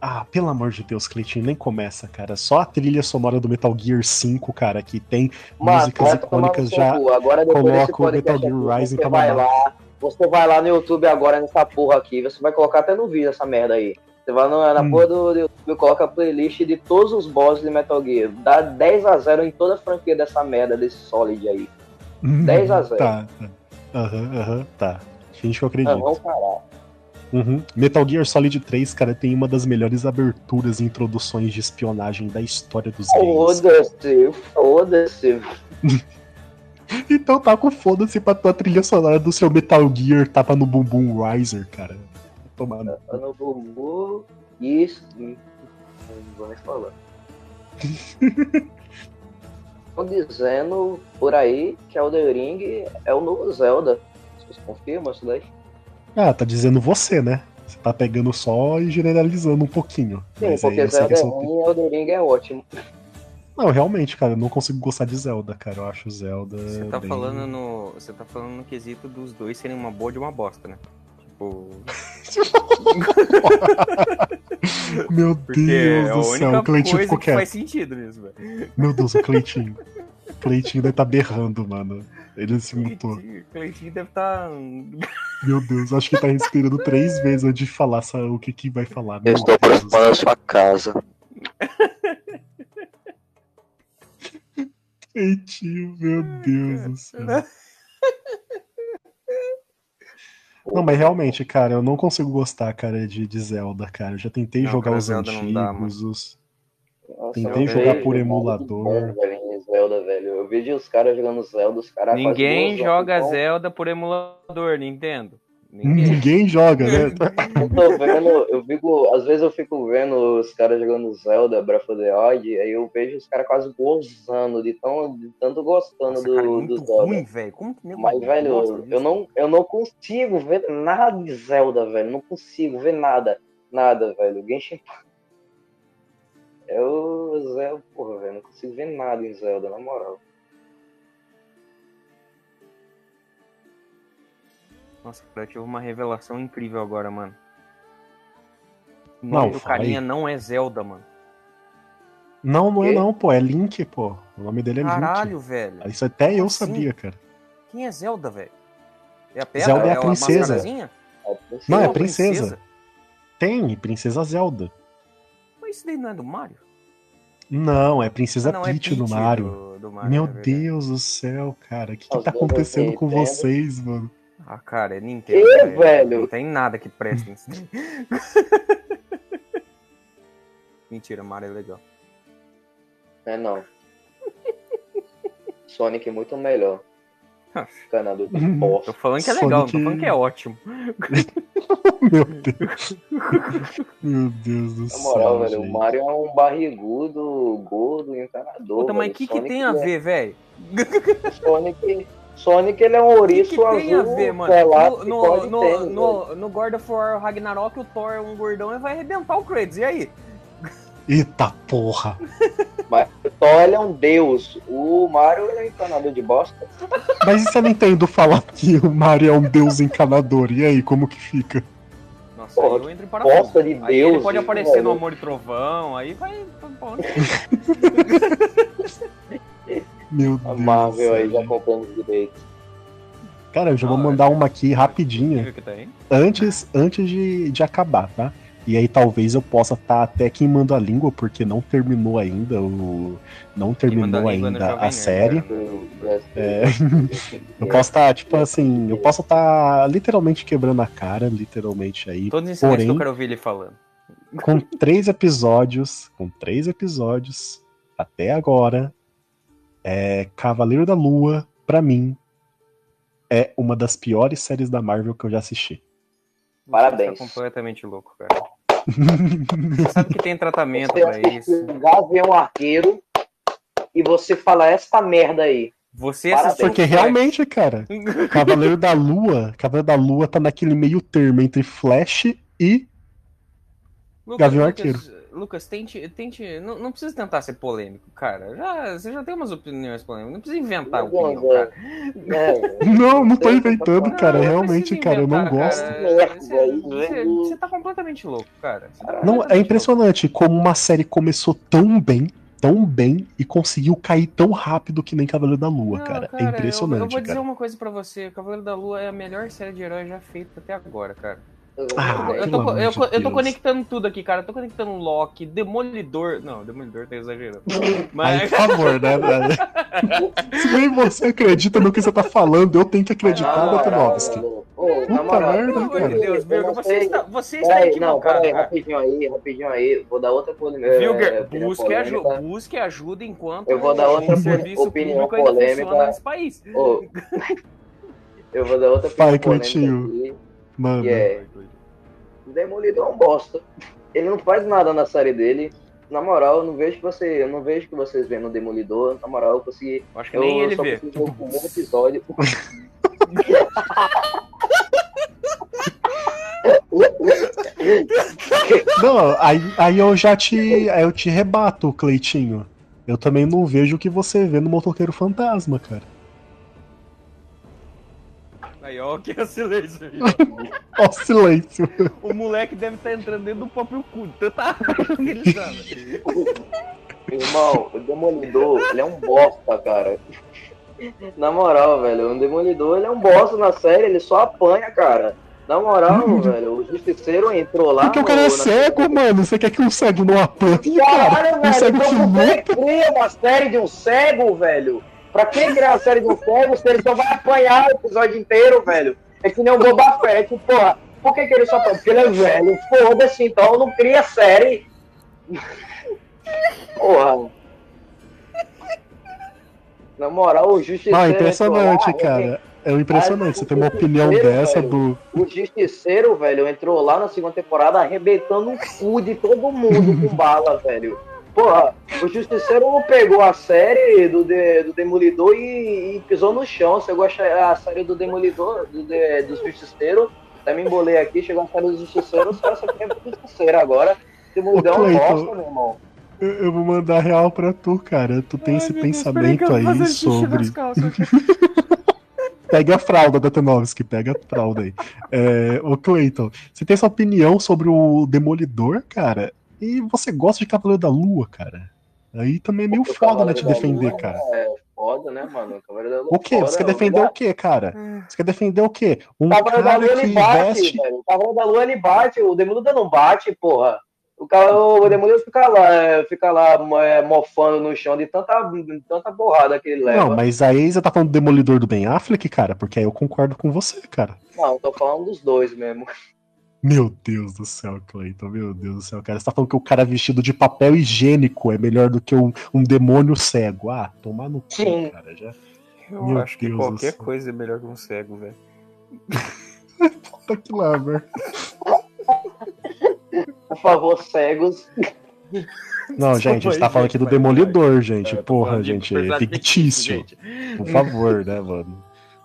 Ah, pelo amor de Deus, Cleitinho, nem começa, cara. Só a trilha sonora do Metal Gear 5, cara, que tem músicas icônicas já. Agora coloca o Metal Gear Rising você pra vai lá, você vai lá no YouTube agora nessa porra aqui, você vai colocar até no vídeo essa merda aí. Você vai no- na Hum. porra do YouTube coloca a playlist de todos os bosses de Metal Gear. Dá 10 a 0 em toda a franquia dessa merda, desse Solid aí. 10 a 0. Tá, tá. Aham, aham, tá. Finge que eu acredito. vamos parar. Uhum. Metal Gear Solid 3, cara, tem uma das melhores aberturas e introduções de espionagem da história dos games. Foda-se, foda-se. Então tá com foda-se pra tua trilha sonora do seu Metal Gear tapa no bumbum Riser, cara. No Tá no bumbum. Vou nem falar. Estão dizendo por aí que Elden Ring é o novo Zelda. Vocês confirmam isso daí? Ah, tá dizendo você, né? Você tá pegando só e generalizando um pouquinho. Sim, Mas porque Zelda é ruim e Elden Ring é ótimo. Não, realmente, cara, eu não consigo gostar de Zelda, cara. Eu acho Zelda. Você tá bem- falando no. Você tá falando no quesito dos dois serem uma boa de uma bosta, né? Tipo. Meu Porque Deus é do céu, o Cleitinho ficou que quieto. faz sentido nisso, velho. Meu Deus, o Cleitinho. O Cleitinho deve tá berrando, mano. Ele se mutou. Cleitinho- Cleitinho deve tá. Meu Deus, acho que tá respirando três vezes antes de falar o que, que vai falar. Eu Meu estou aproximando da sua casa. Cleitinho, meu Deus do céu. Não, mas realmente, cara, eu não consigo gostar, cara, de, de Zelda, cara. Eu já tentei Não, jogar os Zelda não dá, antigos, os. Nossa, Tentei eu jogar por emulador. bom, Zelda, velho. Eu vejo os caras jogando Zelda, os caras Ninguém joga Zelda por emulador, Nintendo. Ninguém. Ninguém joga, né? Eu tô vendo, eu fico, às vezes eu fico vendo os caras jogando Zelda, Breath of the Wild, aí eu vejo os caras quase gozando, de, tão, de tanto gostando Nossa, do, cara, é do muito Zelda. ruim, velho. Como que Mas, velho, disso? eu não, eu não consigo ver nada de Zelda, velho. Não consigo ver nada. Nada, velho. Genshin Impact. É o Zelda, porra, velho. Não consigo ver nada em Zelda, na moral. Nossa, cara, eu tive uma revelação incrível agora, mano. O nome Não, do carinha não é Zelda, mano. Não, não é não, pô. É Link, pô. O nome dele é Caralho, velho. Link. Isso até eu assim? sabia, cara. Quem é Zelda, velho? É a pedra? Zelda é a a princesa. mascarazinha? Não, é Uma princesa. Tem, Princesa Zelda. Isso daí não é do Mario? Não, é Princesa Ah, não, é Peach no Peach Mario. do- do Mario, Meu é. Deus do céu, cara. O que, que tá acontecendo com vocês, mano? Ah, cara, é Nintendo. Que, velho? Não tem nada que preste nisso. Mentira, Mario é legal. É não. Sonic é muito melhor. Canador de Uhum. Tô bosta. falando que é legal, não tô Sonic- falando que é ótimo. Meu Deus. Meu Deus do Na céu. moral, velho, gente. o Mario é um barrigudo, gordo, encanador. Puta, mas o que, que Sonic tem a é- ver, velho? Sonic, Sonic ele é um O que, ouriço que tem a azul ver, mano? pelado No, no, no, tênis, no, no God of War Ragnarok, o Thor é um gordão e vai arrebentar o Kratos. E aí? Eita porra. O Thor ele é um deus. O Mario é um encanador de bosta. Mas e se a Nintendo falar que o Mario é um deus encanador? E aí, como que fica? Nossa, Porra, aí eu entro em parafuso. bosta de Aí ele pode aparecer no Amor e Trovão, aí vai? Meu A Deus. Marvel do aí já os direitos. Cara, eu já vou mandar uma aqui rapidinha. Tá antes, antes de, de acabar, tá? E aí talvez eu possa estar até queimando a língua, porque não terminou ainda o. Não terminou a ainda a Nerd, série. né? É, eu posso estar, tipo assim, eu posso estar literalmente quebrando a cara, literalmente aí. Todos os ensinamentos que eu Porém- quero ouvir ele falando. Com três episódios, com três episódios, até agora, é Cavaleiro da Lua, pra mim, é uma das piores séries da Marvel que eu já assisti. Parabéns. Você tá completamente louco, cara. Você sabe que tem tratamento Você pra isso. um Gavião Arqueiro e você fala essa merda aí. Você Parabéns. assistiu Porque realmente, cara, Cavaleiro da Lua, Cavaleiro da Lua tá naquele meio termo entre Flash e. Lucas, Gavião Lucas, Lucas, tente, tente não, não precisa tentar ser polêmico, cara. Já, você já tem umas opiniões polêmicas, não precisa inventar opinião, cara. É, Não, não tô inventando, Não, cara. não Realmente, cara, eu não gosto. cara. Merda, Você, tá completamente louco, cara. Tá Não, Não, é impressionante como uma série começou tão bem, tão bem, e conseguiu cair tão rápido que nem Cavaleiro da Lua, Não, cara. É eu- impressionante, Eu, vou dizer cara. uma coisa pra você: Cavaleiro da Lua é a melhor série de herói já feita até agora, cara. Ah, eu, tô, eu, de eu tô conectando tudo aqui, cara. Eu tô conectando Loki, Demolidor. Não, Demolidor tá exagerando. Aí, Mas. por favor, né, velho? Se nem você acredita no que você tá falando, eu tenho que acreditar. Ô, na Puta merda, Pelo amor cara. de Deus, Virgo, não você está, você está Peraí, não, cara. rapidinho aí, rapidinho aí. Vou dar outra polêmica. Vilger, é, busque, aju polêmica. busque ajuda enquanto Eu vou dar o outra serviço opinião público ainda polêmica. funciona nesse país. Eu vou dar outra opinião polêmica Cleitinho. aqui, Mano. que é Demolidor é um bosta. Ele não faz nada na série dele. Na moral, eu não vejo que você, eu não vejo que vocês vendo o Demolidor. Na moral, eu consegui, Acho que eu nem ele só vê. o primeiro episódio. Não, aí, aí eu já te. Aí eu te rebato, Cleitinho. Eu também não vejo o que você vê no Motoqueiro Fantasma, cara. Aí, ó, que é silêncio aí. Ó, o silêncio. O moleque deve estar entrando dentro do próprio cu. Tanta raiva que ele sabe. Irmão, o Demolidor, ele é um bosta, cara. Na moral, velho, o Demolidor, ele é um bosta na série, ele só apanha, cara. Na moral, velho, o Justiceiro entrou lá. Porque o cara é no- na- cego, mano. Você quer que um cego não apanhe, cara? Caralho, Um velho, cego então que luta. cria uma série de um cego, velho? Pra que criar uma série um cego se ele só vai apanhar o episódio inteiro, velho? É que nem o Boba Fett, porra. Por que, que ele só apanha? Porque ele é velho. Foda-se, então não cria série. Porra. Na moral, o Justiceiro. Ah, entrou impressionante, lá, cara. É impressionante. Você tem uma opinião dessa velho. do. O Justiceiro, velho, entrou lá na segunda temporada arrebentando o cu de todo mundo com bala, velho. Porra, o Justiceiro pegou a série do, de- do Demolidor e, e pisou no chão. Você gosta a série do Demolidor, do, de, do Justiceiro? Até me embolei aqui, chegou a série do Justiceiro, os caras só querem do Justiceiro agora. Demolidor é uma bosta, meu irmão. Eu, eu vou mandar real pra tu, cara. Tu tem Ai, esse Deus, pensamento fazer aí sobre. Pega a fralda da Tenovski, pega a fralda aí. É, ô Cleiton, você tem essa opinião sobre o Demolidor, cara? E você gosta de Cavaleiro da Lua, cara? Aí também é meio O foda, né, te da defender, Lua cara. É foda, né, mano? O Cavaleiro da Lua O quê? foda, Você quer mano. defender o quê, cara? Você quer defender o quê? Um O Cavaleiro da cara Lua ele que bate, veste. velho. O Cavaleiro da Lua ele bate, o Demolidor não bate, porra. O, cara, o Demolidor fica lá, é, fica lá é, mofando no chão de tanta, de tanta borrada que ele leva. Não, mas aí você tá falando do Demolidor do Ben Affleck, cara? Porque aí eu concordo com você, cara. Não, tô falando dos dois mesmo. Meu Deus do céu, Cleiton, meu Deus do céu, cara. Você tá falando que o cara vestido de papel higiênico é melhor do que um, um demônio cego. Ah, tomar no cu, Sim. cara. Já. Eu Meu acho que Deus do qualquer coisa é melhor que um cego, velho. Tá que lá, velho. Por favor, cegos. Não, gente, a gente tá falando aqui do Demolidor, gente. É, tô Porra, gente, é fictício. gente. Por favor, né, mano?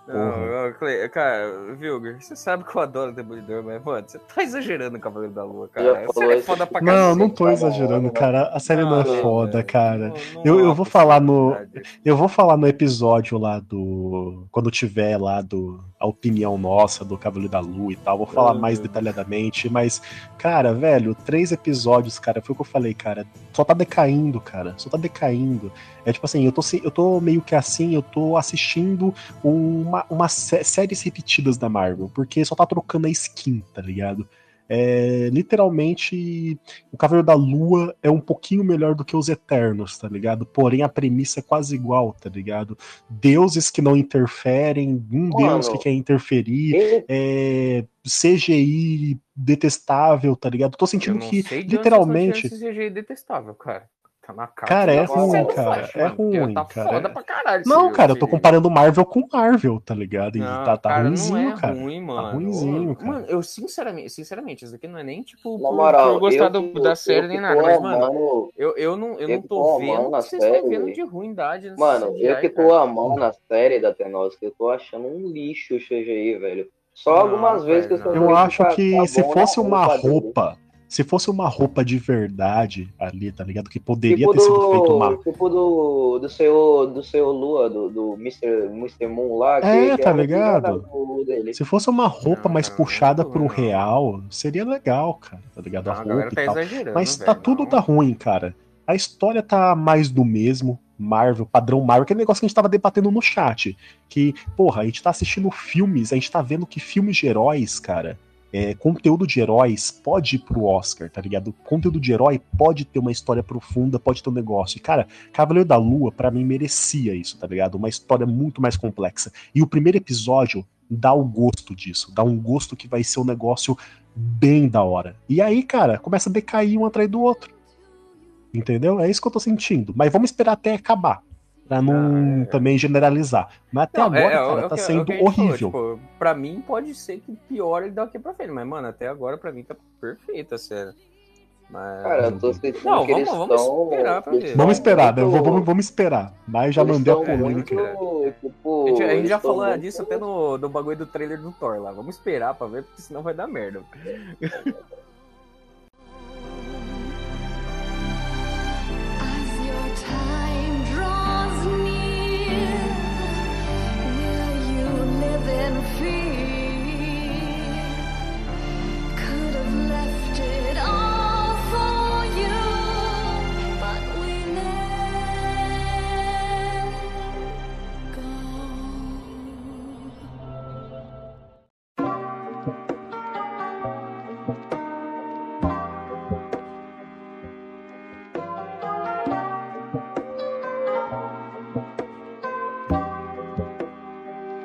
Não, Cle- cara, Vilger, você sabe que eu adoro Demolidor, mas, mano, você tá exagerando o Cavaleiro da Lua, cara. Falou é isso. foda pra Não, cacete. não tô cara. exagerando, cara. A série não é Não, foda, velho. cara. Não- não Eu- eu há vou falar no-. Eu vou falar no episódio lá do. Quando tiver lá do. A opinião nossa do Cavaleiro da Lua e tal. Vou falar Uhum. mais detalhadamente. Mas, cara, velho, três episódios, cara. Foi o que eu falei, cara. Só tá decaindo, cara. Só tá decaindo. É tipo assim, eu tô, eu tô meio que assim, eu tô assistindo uma, uma sé- séries repetidas da Marvel. Porque só tá trocando a skin, tá ligado? É, literalmente, o Cavaleiro da Lua é um pouquinho melhor do que os Eternos, tá ligado? Porém, a premissa é quase igual, tá ligado? Deuses que não interferem, um Mano. deus que quer interferir, Ele- é, CGI detestável, tá ligado? Tô sentindo que, literalmente. CGI detestável, cara. Tá na cara. Cara, é Tá ruim, cara, flash, é mano, porque ruim, Tá cara. foda pra caralho. Não, cara, eu tô comparando Marvel com Marvel, tá ligado? E Não, tá, tá cara, ruimzinho, não é cara. ruim, mano. ruinzinho, Ô, cara. Mano, eu sinceramente, sinceramente, isso aqui não é nem tipo Na moral, por gostar eu do- que- da eu série que nem nada, mas, mano, amando- eu, eu não, eu eu não que tô tô vendo a que vocês estão série, vendo de ruindade Mano, CGI, eu que tô cara. amando a série da Tenosk, eu tô achando um lixo o CGI, velho. Só algumas vezes que eu tô Eu vendo acho tá- que tá se fosse na uma roupa, se fosse uma roupa de verdade ali, tá ligado? Que poderia Tipo ter sido feito uma. tipo do, do seu, do seu Lua, do, do Mr. Mr. Moon lá. Que, É, que tá ligado? Se fosse uma roupa Não, mais não puxada tô pro não. real, seria legal, cara, tá ligado? Não, A a galera roupa tá e tal. exagerando, Mas tá tudo não. tá ruim, cara. A história tá mais do mesmo. Marvel, padrão Marvel, aquele negócio que a gente tava debatendo no chat. Que, porra, a gente tá assistindo filmes, a gente tá vendo que filmes de heróis, cara, é, conteúdo de heróis pode ir pro Oscar, tá ligado? Conteúdo de herói pode ter uma história profunda, pode ter um negócio. E, cara, Cavaleiro da Lua, pra mim, merecia isso, tá ligado? Uma história muito mais complexa. E o primeiro episódio dá o gosto disso, dá um gosto que vai ser um negócio bem da hora. E aí, cara, começa a decair um atrás do outro. Entendeu? É isso que eu tô sentindo. Mas vamos esperar até acabar. Pra não Ah, é. também generalizar. Mas até Não, agora, é, é, cara, é tá que- é o sendo a falou, horrível. tipo, pra mim pode ser que piore daqui pra frente, mas, mano, até agora pra mim tá perfeita, sério. Mas... Cara, eu tô sentindo Não, que eles vamos- vamos estão- esperar pra ver. Vamos esperar, né? muito- Vamos, vamos esperar. Mas já eles mandei a polêmica. muito, tipo, A gente, a gente já falou muito- disso até no, no bagulho do trailer do Thor lá. Vamos esperar pra ver, porque senão vai dar merda.